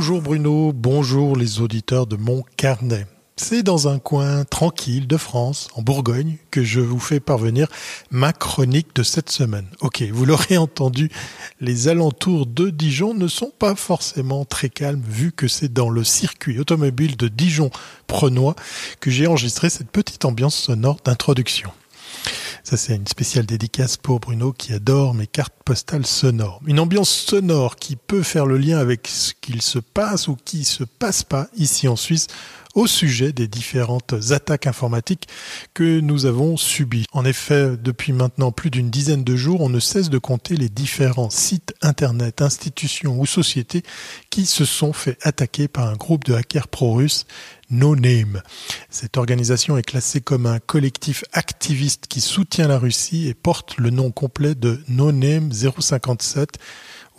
Bonjour Bruno, bonjour les auditeurs de mon carnet. C'est dans un coin tranquille de France, en Bourgogne, que je vous fais parvenir ma chronique de cette semaine. Ok, vous l'aurez entendu, les alentours de Dijon ne sont pas forcément très calmes vu que c'est dans le circuit automobile de Dijon-Prenois que j'ai enregistré cette petite ambiance sonore d'introduction. Ça, c'est une spéciale dédicace pour Bruno qui adore mes cartes postales sonores. Une ambiance sonore qui peut faire le lien avec ce qu'il se passe ou qui se passe pas ici en Suisse au sujet des différentes attaques informatiques que nous avons subies. En effet, depuis maintenant plus d'une dizaine de jours, on ne cesse de compter les différents sites internet, institutions ou sociétés qui se sont fait attaquer par un groupe de hackers pro-russes No Name. Cette organisation est classée comme un collectif activiste qui soutient la Russie et porte le nom complet de No Name 057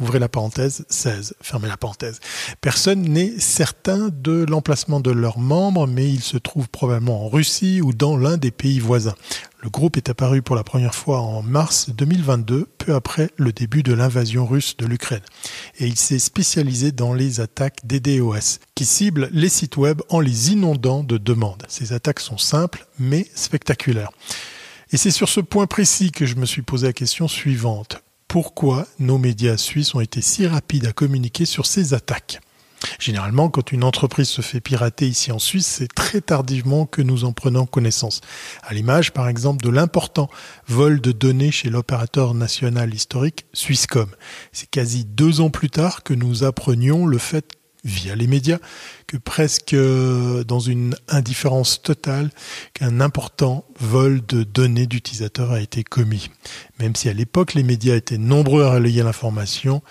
ouvrez la parenthèse, 16, fermez la parenthèse. Personne n'est certain de l'emplacement de leurs membres, mais ils se trouvent probablement en Russie ou dans l'un des pays voisins. Le groupe est apparu pour la première fois en mars 2022, peu après le début de l'invasion russe de l'Ukraine. Et il s'est spécialisé dans les attaques DDoS, qui ciblent les sites web en les inondant de demandes. Ces attaques sont simples, mais spectaculaires. Et c'est sur ce point précis que je me suis posé la question suivante pourquoi nos médias suisses ont été si rapides à communiquer sur ces attaques. Généralement, quand une entreprise se fait pirater ici en Suisse, c'est très tardivement que nous en prenons connaissance. À l'image, par exemple, de l'important vol de données chez l'opérateur national historique Swisscom. C'est quasi deux ans plus tard que nous apprenions le fait via les médias, que presque euh, dans une indifférence totale, qu'un important vol de données d'utilisateurs a été commis. Même si à l'époque les médias étaient nombreux à relayer l'information,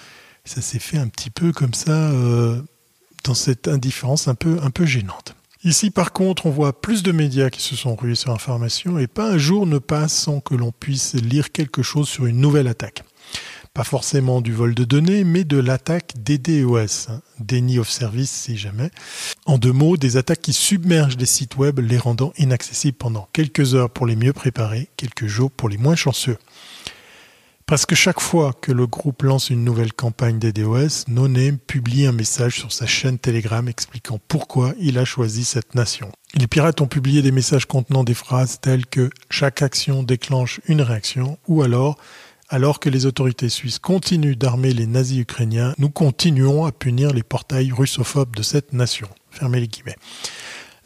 ça s'est fait un petit peu comme ça, euh, dans cette indifférence un peu, un peu gênante. Ici, par contre, on voit plus de médias qui se sont rués sur l'information et pas un jour ne passe sans que l'on puisse lire quelque chose sur une nouvelle attaque pas forcément du vol de données, mais de l'attaque DDoS, hein, Déni of Service si jamais. En deux mots, des attaques qui submergent des sites web, les rendant inaccessibles pendant quelques heures pour les mieux préparés, quelques jours pour les moins chanceux. Parce que chaque fois que le groupe lance une nouvelle campagne DDoS, NoName publie un message sur sa chaîne Telegram expliquant pourquoi il a choisi cette nation. Les pirates ont publié des messages contenant des phrases telles que chaque action déclenche une réaction ou alors alors que les autorités suisses continuent d'armer les nazis ukrainiens, nous continuons à punir les portails russophobes de cette nation. Fermez les guillemets.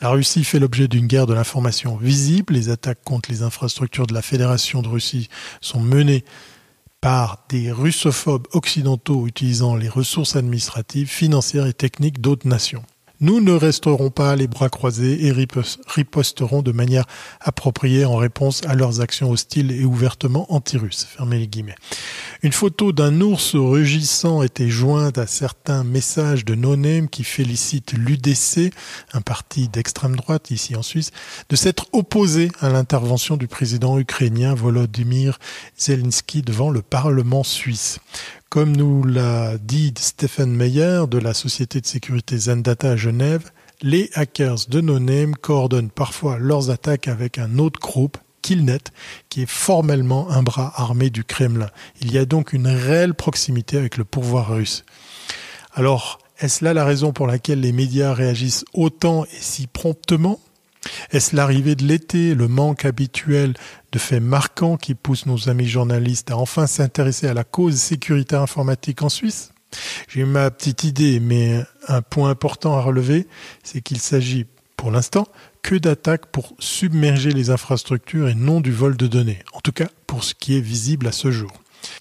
La Russie fait l'objet d'une guerre de l'information visible. Les attaques contre les infrastructures de la Fédération de Russie sont menées par des russophobes occidentaux utilisant les ressources administratives, financières et techniques d'autres nations. Nous ne resterons pas les bras croisés et riposterons de manière appropriée en réponse à leurs actions hostiles et ouvertement anti-russes. Une photo d'un ours rugissant était jointe à certains messages de no-name qui félicitent l'UDC, un parti d'extrême droite ici en Suisse, de s'être opposé à l'intervention du président ukrainien Volodymyr Zelensky devant le Parlement suisse. Comme nous l'a dit Stephen Meyer de la société de sécurité Zendata à Genève, les hackers de NoName coordonnent parfois leurs attaques avec un autre groupe, Killnet, qui est formellement un bras armé du Kremlin. Il y a donc une réelle proximité avec le pouvoir russe. Alors, est-ce là la raison pour laquelle les médias réagissent autant et si promptement? Est-ce l'arrivée de l'été, le manque habituel de faits marquants qui poussent nos amis journalistes à enfin s'intéresser à la cause sécuritaire informatique en Suisse? J'ai ma petite idée, mais un point important à relever, c'est qu'il s'agit pour l'instant que d'attaques pour submerger les infrastructures et non du vol de données, en tout cas pour ce qui est visible à ce jour.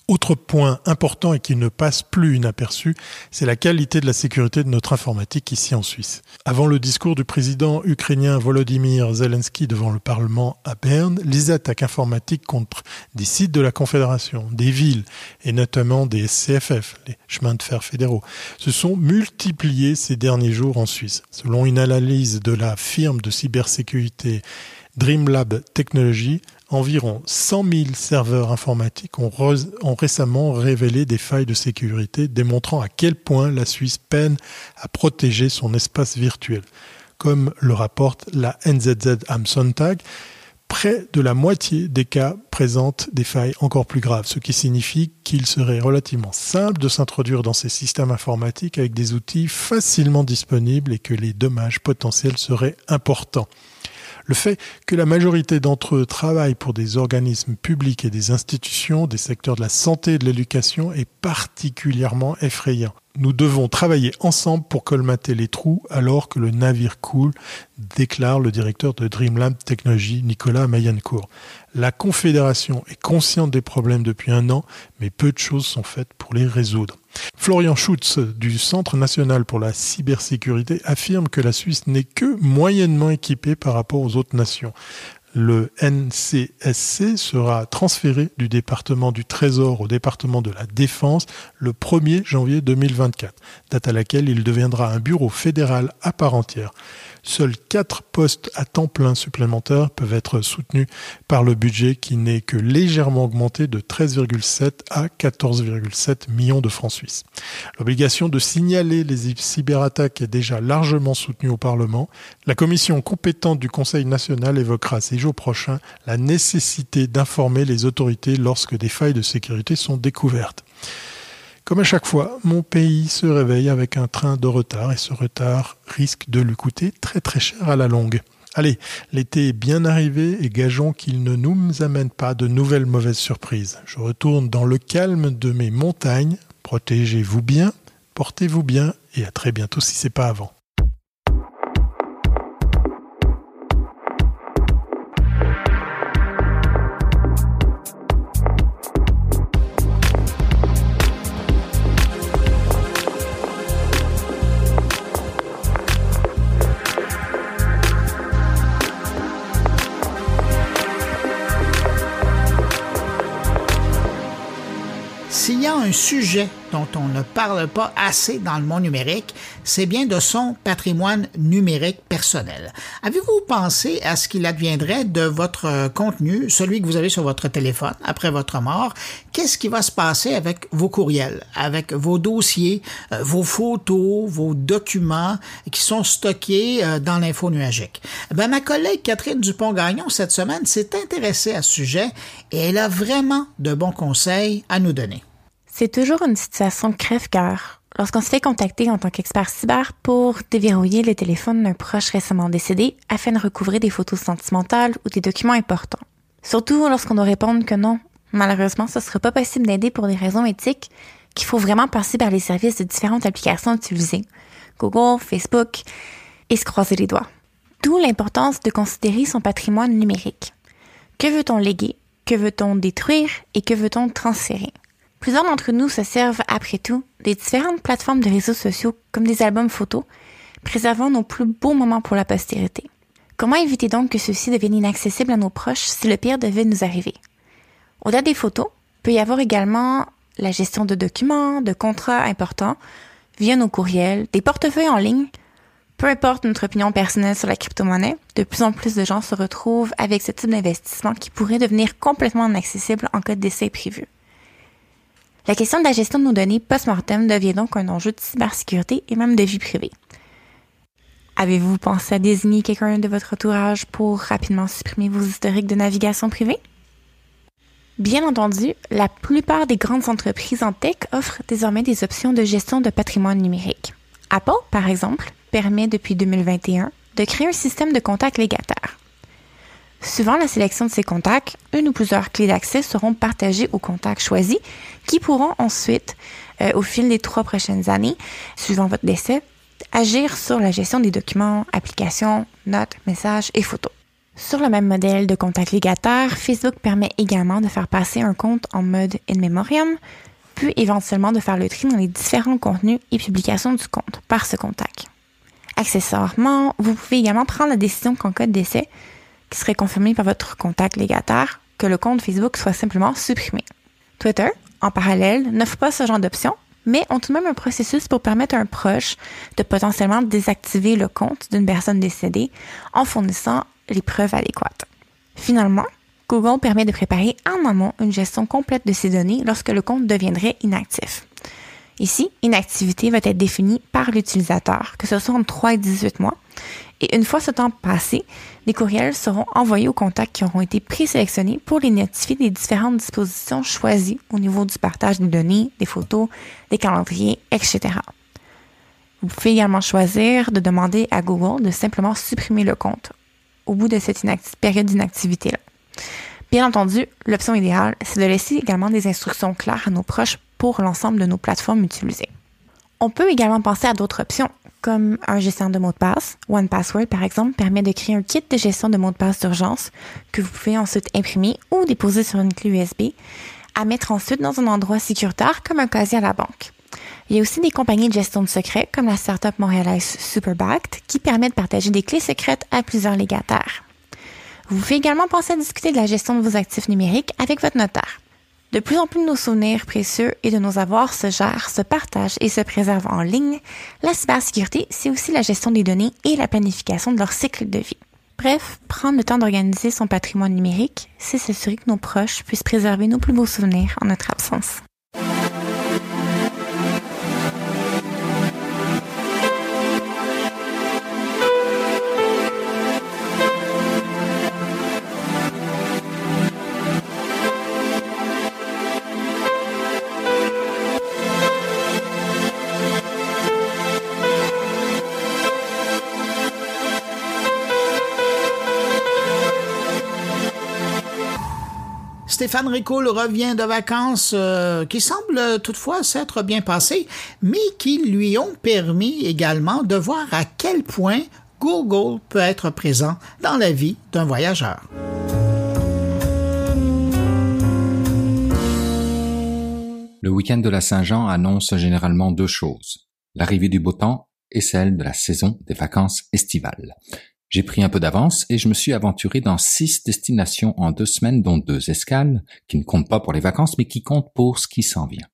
Autre point important et qui ne passe plus inaperçu, c'est la qualité de la sécurité de notre informatique ici en Suisse. Avant le discours du président ukrainien Volodymyr Zelensky devant le Parlement à Berne, les attaques informatiques contre des sites de la Confédération, des villes et notamment des SCFF, les chemins de fer fédéraux, se sont multipliées ces derniers jours en Suisse. Selon une analyse de la firme de cybersécurité Dreamlab Technology, environ 100 000 serveurs informatiques ont, récemment révélé des failles de sécurité démontrant à quel point la Suisse peine à protéger son espace virtuel. Comme le rapporte la NZZ Am Sonntag, près de la moitié des cas présentent des failles encore plus graves, ce qui signifie qu'il serait relativement simple de s'introduire dans ces systèmes informatiques avec des outils facilement disponibles et que les dommages potentiels seraient importants. Le fait que la majorité d'entre eux travaillent pour des organismes publics et des institutions des secteurs de la santé et de l'éducation est particulièrement effrayant. Nous devons travailler ensemble pour colmater les trous alors que le navire coule, déclare le directeur de Dreamlab Technology, Nicolas Mayancourt. La Confédération est consciente des problèmes depuis un an, mais peu de choses sont faites pour les résoudre. Florian Schutz du Centre national pour la cybersécurité affirme que la Suisse n'est que moyennement équipée par rapport aux autres nations le NCSC sera transféré du département du Trésor au département de la Défense le 1er janvier 2024, date à laquelle il deviendra un bureau fédéral à part entière. Seuls quatre postes à temps plein supplémentaires peuvent être soutenus par le budget qui n'est que légèrement augmenté de 13,7 à 14,7 millions de francs suisses. L'obligation de signaler les cyberattaques est déjà largement soutenue au Parlement. La commission compétente du Conseil national évoquera ces jours prochains la nécessité d'informer les autorités lorsque des failles de sécurité sont découvertes. Comme à chaque fois, mon pays se réveille avec un train de retard et ce retard risque de lui coûter très très cher à la longue. Allez, l'été est bien arrivé et gageons qu'il ne nous amène pas de nouvelles mauvaises surprises. Je retourne dans le calme de mes montagnes. Protégez-vous bien, portez-vous bien et à très bientôt si c'est pas avant. Un sujet dont on ne parle pas assez dans le monde numérique, c'est bien de son patrimoine numérique personnel. Avez-vous pensé à ce qu'il adviendrait de votre contenu, celui que vous avez sur votre téléphone après votre mort? Qu'est-ce qui va se passer avec vos courriels, avec vos dossiers, euh, vos photos, vos documents qui sont stockés euh, dans l'info nuagique? Ben, ma collègue Catherine Dupont-Gagnon, cette semaine, s'est intéressée à ce sujet et elle a vraiment de bons conseils à nous donner. C'est toujours une situation crève-cœur lorsqu'on se fait contacter en tant qu'expert cyber pour déverrouiller le téléphone d'un proche récemment décédé afin de recouvrer des photos sentimentales ou des documents importants. Surtout lorsqu'on doit répondre que non, malheureusement, ce ne sera pas possible d'aider pour des raisons éthiques, qu'il faut vraiment passer par les services de différentes applications utilisées, Google, Facebook, et se croiser les doigts. D'où l'importance de considérer son patrimoine numérique. Que veut-on léguer? Que veut-on détruire? Et que veut-on transférer? Plusieurs d'entre nous se servent, après tout, des différentes plateformes de réseaux sociaux comme des albums photos, préservant nos plus beaux moments pour la postérité. Comment éviter donc que ceux-ci deviennent inaccessibles à nos proches si le pire devait nous arriver? Au-delà des photos, peut y avoir également la gestion de documents, de contrats importants, via nos courriels, des portefeuilles en ligne. Peu importe notre opinion personnelle sur la crypto-monnaie, de plus en plus de gens se retrouvent avec ce type d'investissement qui pourrait devenir complètement inaccessible en cas de décès prévu. La question de la gestion de nos données post-mortem devient donc un enjeu de cybersécurité et même de vie privée. Avez-vous pensé à désigner quelqu'un de votre entourage pour rapidement supprimer vos historiques de navigation privée? Bien entendu, la plupart des grandes entreprises en tech offrent désormais des options de gestion de patrimoine numérique. Apple, par exemple, permet depuis 2021 de créer un système de contacts légataires. Suivant la sélection de ces contacts, une ou plusieurs clés d'accès seront partagées aux contacts choisis qui pourront ensuite, euh, au fil des trois prochaines années, suivant votre décès, agir sur la gestion des documents, applications, notes, messages et photos. Sur le même modèle de contact légataire, Facebook permet également de faire passer un compte en mode in memoriam, puis éventuellement de faire le tri dans les différents contenus et publications du compte par ce contact. Accessoirement, vous pouvez également prendre la décision qu'en cas de décès, qui serait confirmé par votre contact légataire, que le compte Facebook soit simplement supprimé. Twitter, en parallèle, n'offre pas ce genre d'option, mais ont tout de même un processus pour permettre à un proche de potentiellement désactiver le compte d'une personne décédée en fournissant les preuves adéquates. Finalement, Google permet de préparer en amont une gestion complète de ces données lorsque le compte deviendrait inactif. Ici, inactivité va être définie par l'utilisateur, que ce soit entre 3 et 18 mois. Et une fois ce temps passé, des courriels seront envoyés aux contacts qui auront été présélectionnés pour les notifier des différentes dispositions choisies au niveau du partage des données, des photos, des calendriers, etc. Vous pouvez également choisir de demander à Google de simplement supprimer le compte au bout de cette période d'inactivité-là. Bien entendu, l'option idéale, c'est de laisser également des instructions claires à nos proches pour l'ensemble de nos plateformes utilisées. On peut également penser à d'autres options, comme un gestionnaire de mots de passe. OnePassword, par exemple, permet de créer un kit de gestion de mots de passe d'urgence que vous pouvez ensuite imprimer ou déposer sur une clé USB à mettre ensuite dans un endroit sécuritaire comme un casier à la banque. Il y a aussi des compagnies de gestion de secrets comme la startup montréalaise Superbacked qui permet de partager des clés secrètes à plusieurs légataires. Vous pouvez également penser à discuter de la gestion de vos actifs numériques avec votre notaire. De plus en plus de nos souvenirs précieux et de nos avoirs se gèrent, se partagent et se préservent en ligne. La cybersécurité, c'est aussi la gestion des données et la planification de leur cycle de vie. Bref, prendre le temps d'organiser son patrimoine numérique, c'est s'assurer que nos proches puissent préserver nos plus beaux souvenirs en notre absence. Stéphane Ricoul revient de vacances euh, qui semblent toutefois s'être bien passées, mais qui lui ont permis également de voir à quel point Google peut être présent dans la vie d'un voyageur. Le week-end de la Saint-Jean annonce généralement deux choses, l'arrivée du beau temps et celle de la saison des vacances estivales. J'ai pris un peu d'avance et je me suis aventuré dans six destinations en deux semaines, dont deux escales, qui ne comptent pas pour les vacances, mais qui comptent pour ce qui s'en vient.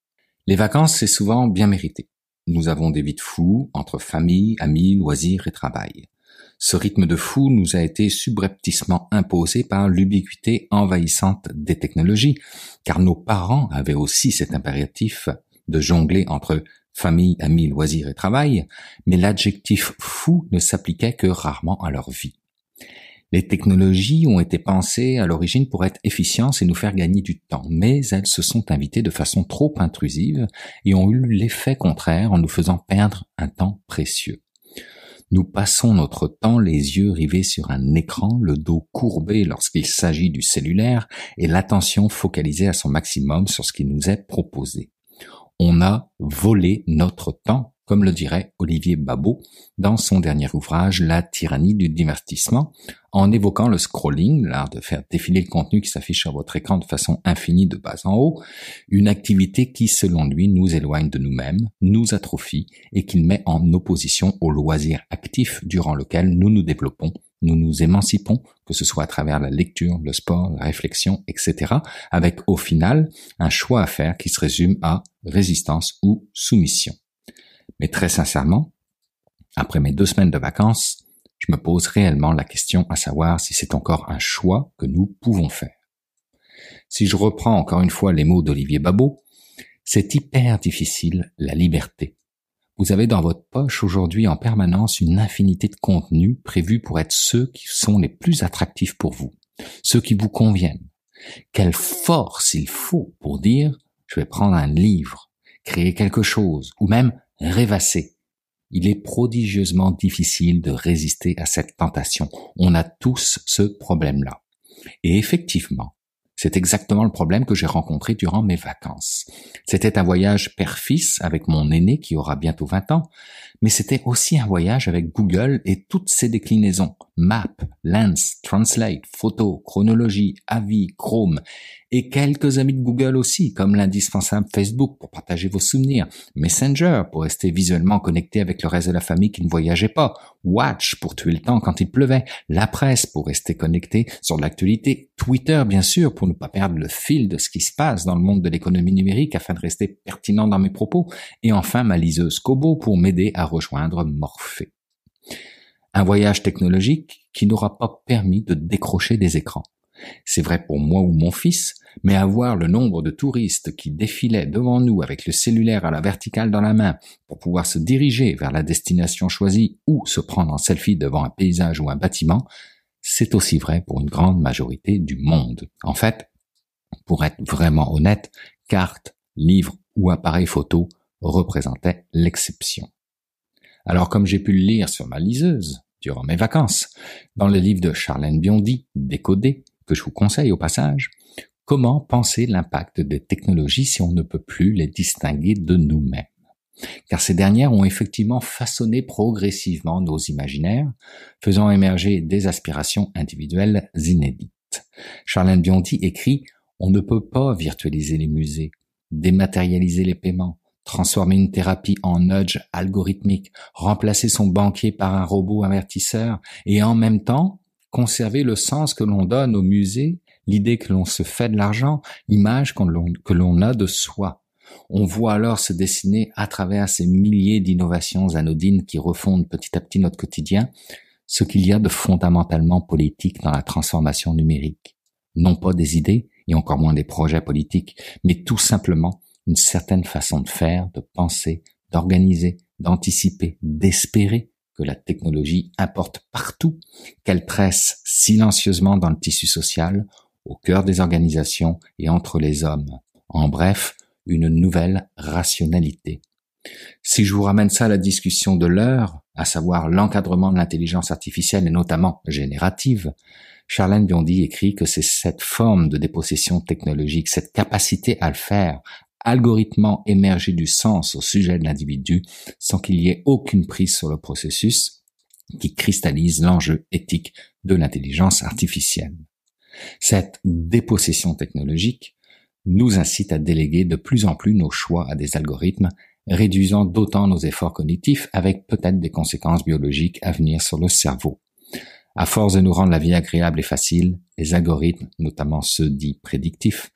Les vacances, c'est souvent bien mérité. Nous avons des vies de fous entre famille, amis, loisirs et travail. Ce rythme de fou nous a été subrepticement imposé par l'ubiquité envahissante des technologies, car nos parents avaient aussi cet impératif de jongler entre famille, amis, loisirs et travail, mais l'adjectif fou ne s'appliquait que rarement à leur vie. Les technologies ont été pensées à l'origine pour être efficientes et nous faire gagner du temps, mais elles se sont invitées de façon trop intrusive et ont eu l'effet contraire en nous faisant perdre un temps précieux. Nous passons notre temps les yeux rivés sur un écran, le dos courbé lorsqu'il s'agit du cellulaire et l'attention focalisée à son maximum sur ce qui nous est proposé on a volé notre temps comme le dirait Olivier Babot dans son dernier ouvrage La tyrannie du divertissement, en évoquant le scrolling, l'art de faire défiler le contenu qui s'affiche sur votre écran de façon infinie de bas en haut, une activité qui, selon lui, nous éloigne de nous-mêmes, nous atrophie et qu'il met en opposition au loisir actif durant lequel nous nous développons, nous nous émancipons, que ce soit à travers la lecture, le sport, la réflexion, etc., avec au final un choix à faire qui se résume à résistance ou soumission. Mais très sincèrement, après mes deux semaines de vacances, je me pose réellement la question à savoir si c'est encore un choix que nous pouvons faire. Si je reprends encore une fois les mots d'Olivier Babot, c'est hyper difficile la liberté. Vous avez dans votre poche aujourd'hui en permanence une infinité de contenus prévus pour être ceux qui sont les plus attractifs pour vous, ceux qui vous conviennent. Quelle force il faut pour dire je vais prendre un livre, créer quelque chose, ou même rêvasser. Il est prodigieusement difficile de résister à cette tentation. On a tous ce problème-là. Et effectivement, c'est exactement le problème que j'ai rencontré durant mes vacances. C'était un voyage père-fils avec mon aîné qui aura bientôt 20 ans, mais c'était aussi un voyage avec Google et toutes ses déclinaisons. Map, Lens, Translate, Photo, Chronologie, Avis, Chrome, et quelques amis de Google aussi, comme l'indispensable Facebook pour partager vos souvenirs, Messenger pour rester visuellement connecté avec le reste de la famille qui ne voyageait pas, Watch pour tuer le temps quand il pleuvait, la presse pour rester connecté sur l'actualité, Twitter bien sûr pour ne pas perdre le fil de ce qui se passe dans le monde de l'économie numérique afin de rester pertinent dans mes propos, et enfin ma liseuse Kobo pour m'aider à rejoindre Morphée. Un voyage technologique qui n'aura pas permis de décrocher des écrans. C'est vrai pour moi ou mon fils, mais avoir le nombre de touristes qui défilaient devant nous avec le cellulaire à la verticale dans la main pour pouvoir se diriger vers la destination choisie ou se prendre en selfie devant un paysage ou un bâtiment, c'est aussi vrai pour une grande majorité du monde. En fait, pour être vraiment honnête, cartes, livres ou appareils photo représentaient l'exception. Alors comme j'ai pu le lire sur ma liseuse durant mes vacances, dans le livre de Charlène Biondi, Décodé, que je vous conseille au passage, comment penser l'impact des technologies si on ne peut plus les distinguer de nous-mêmes? Car ces dernières ont effectivement façonné progressivement nos imaginaires, faisant émerger des aspirations individuelles inédites. Charlène Biondi écrit On ne peut pas virtualiser les musées, dématérialiser les paiements, transformer une thérapie en nudge algorithmique, remplacer son banquier par un robot avertisseur et en même temps conserver le sens que l'on donne au musée, l'idée que l'on se fait de l'argent, l'image que l'on a de soi. On voit alors se dessiner à travers ces milliers d'innovations anodines qui refondent petit à petit notre quotidien, ce qu'il y a de fondamentalement politique dans la transformation numérique. Non pas des idées, et encore moins des projets politiques, mais tout simplement une certaine façon de faire, de penser, d'organiser, d'anticiper, d'espérer que la technologie importe partout, qu'elle presse silencieusement dans le tissu social, au cœur des organisations et entre les hommes. En bref, une nouvelle rationalité. Si je vous ramène ça à la discussion de l'heure, à savoir l'encadrement de l'intelligence artificielle et notamment générative, Charlène Biondi écrit que c'est cette forme de dépossession technologique, cette capacité à le faire, algorithmement émerger du sens au sujet de l'individu sans qu'il y ait aucune prise sur le processus qui cristallise l'enjeu éthique de l'intelligence artificielle. Cette dépossession technologique nous incite à déléguer de plus en plus nos choix à des algorithmes, réduisant d'autant nos efforts cognitifs avec peut-être des conséquences biologiques à venir sur le cerveau. À force de nous rendre la vie agréable et facile, les algorithmes, notamment ceux dits prédictifs,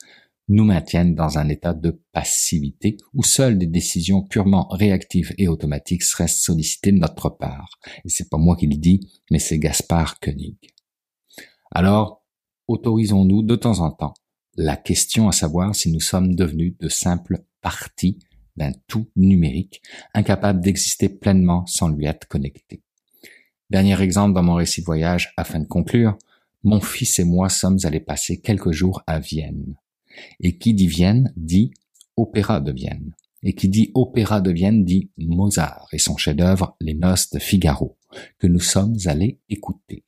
nous maintiennent dans un état de passivité où seules des décisions purement réactives et automatiques seraient sollicitées de notre part. Et c'est pas moi qui le dis, mais c'est Gaspard Koenig. Alors, autorisons-nous de temps en temps la question à savoir si nous sommes devenus de simples parties d'un tout numérique, incapables d'exister pleinement sans lui être connectés. Dernier exemple dans mon récit de voyage afin de conclure, mon fils et moi sommes allés passer quelques jours à Vienne. Et qui dit Vienne dit opéra de Vienne. Et qui dit opéra de Vienne dit Mozart et son chef-d'œuvre Les Noces de Figaro, que nous sommes allés écouter.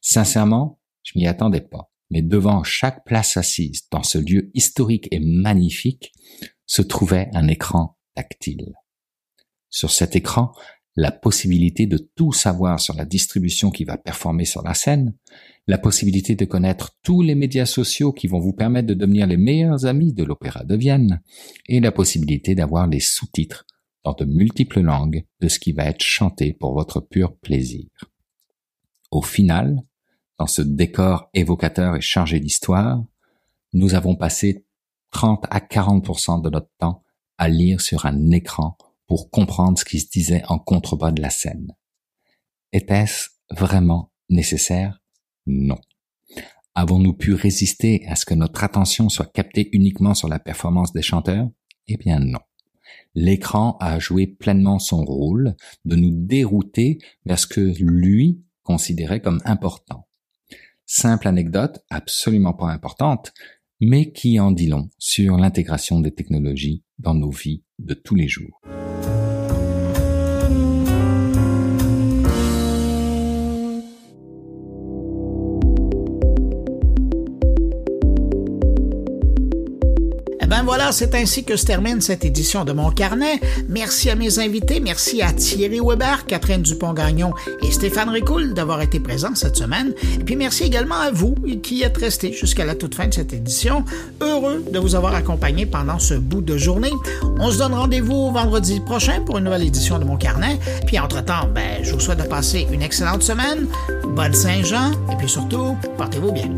Sincèrement, je m'y attendais pas, mais devant chaque place assise dans ce lieu historique et magnifique se trouvait un écran tactile. Sur cet écran, la possibilité de tout savoir sur la distribution qui va performer sur la scène, la possibilité de connaître tous les médias sociaux qui vont vous permettre de devenir les meilleurs amis de l'Opéra de Vienne, et la possibilité d'avoir les sous-titres dans de multiples langues de ce qui va être chanté pour votre pur plaisir. Au final, dans ce décor évocateur et chargé d'histoire, nous avons passé 30 à 40% de notre temps à lire sur un écran pour comprendre ce qui se disait en contrebas de la scène. Était-ce vraiment nécessaire? Non. Avons-nous pu résister à ce que notre attention soit captée uniquement sur la performance des chanteurs? Eh bien non. L'écran a joué pleinement son rôle de nous dérouter vers ce que lui considérait comme important. Simple anecdote, absolument pas importante, mais qui en dit long sur l'intégration des technologies dans nos vies de tous les jours. Voilà, c'est ainsi que se termine cette édition de mon carnet. Merci à mes invités, merci à Thierry Weber, Catherine Dupont-Gagnon et Stéphane Ricoul d'avoir été présents cette semaine. Et puis merci également à vous qui êtes restés jusqu'à la toute fin de cette édition. Heureux de vous avoir accompagné pendant ce bout de journée. On se donne rendez-vous vendredi prochain pour une nouvelle édition de mon carnet. Puis entre-temps, ben, je vous souhaite de passer une excellente semaine. Bonne Saint-Jean et puis surtout, portez-vous bien.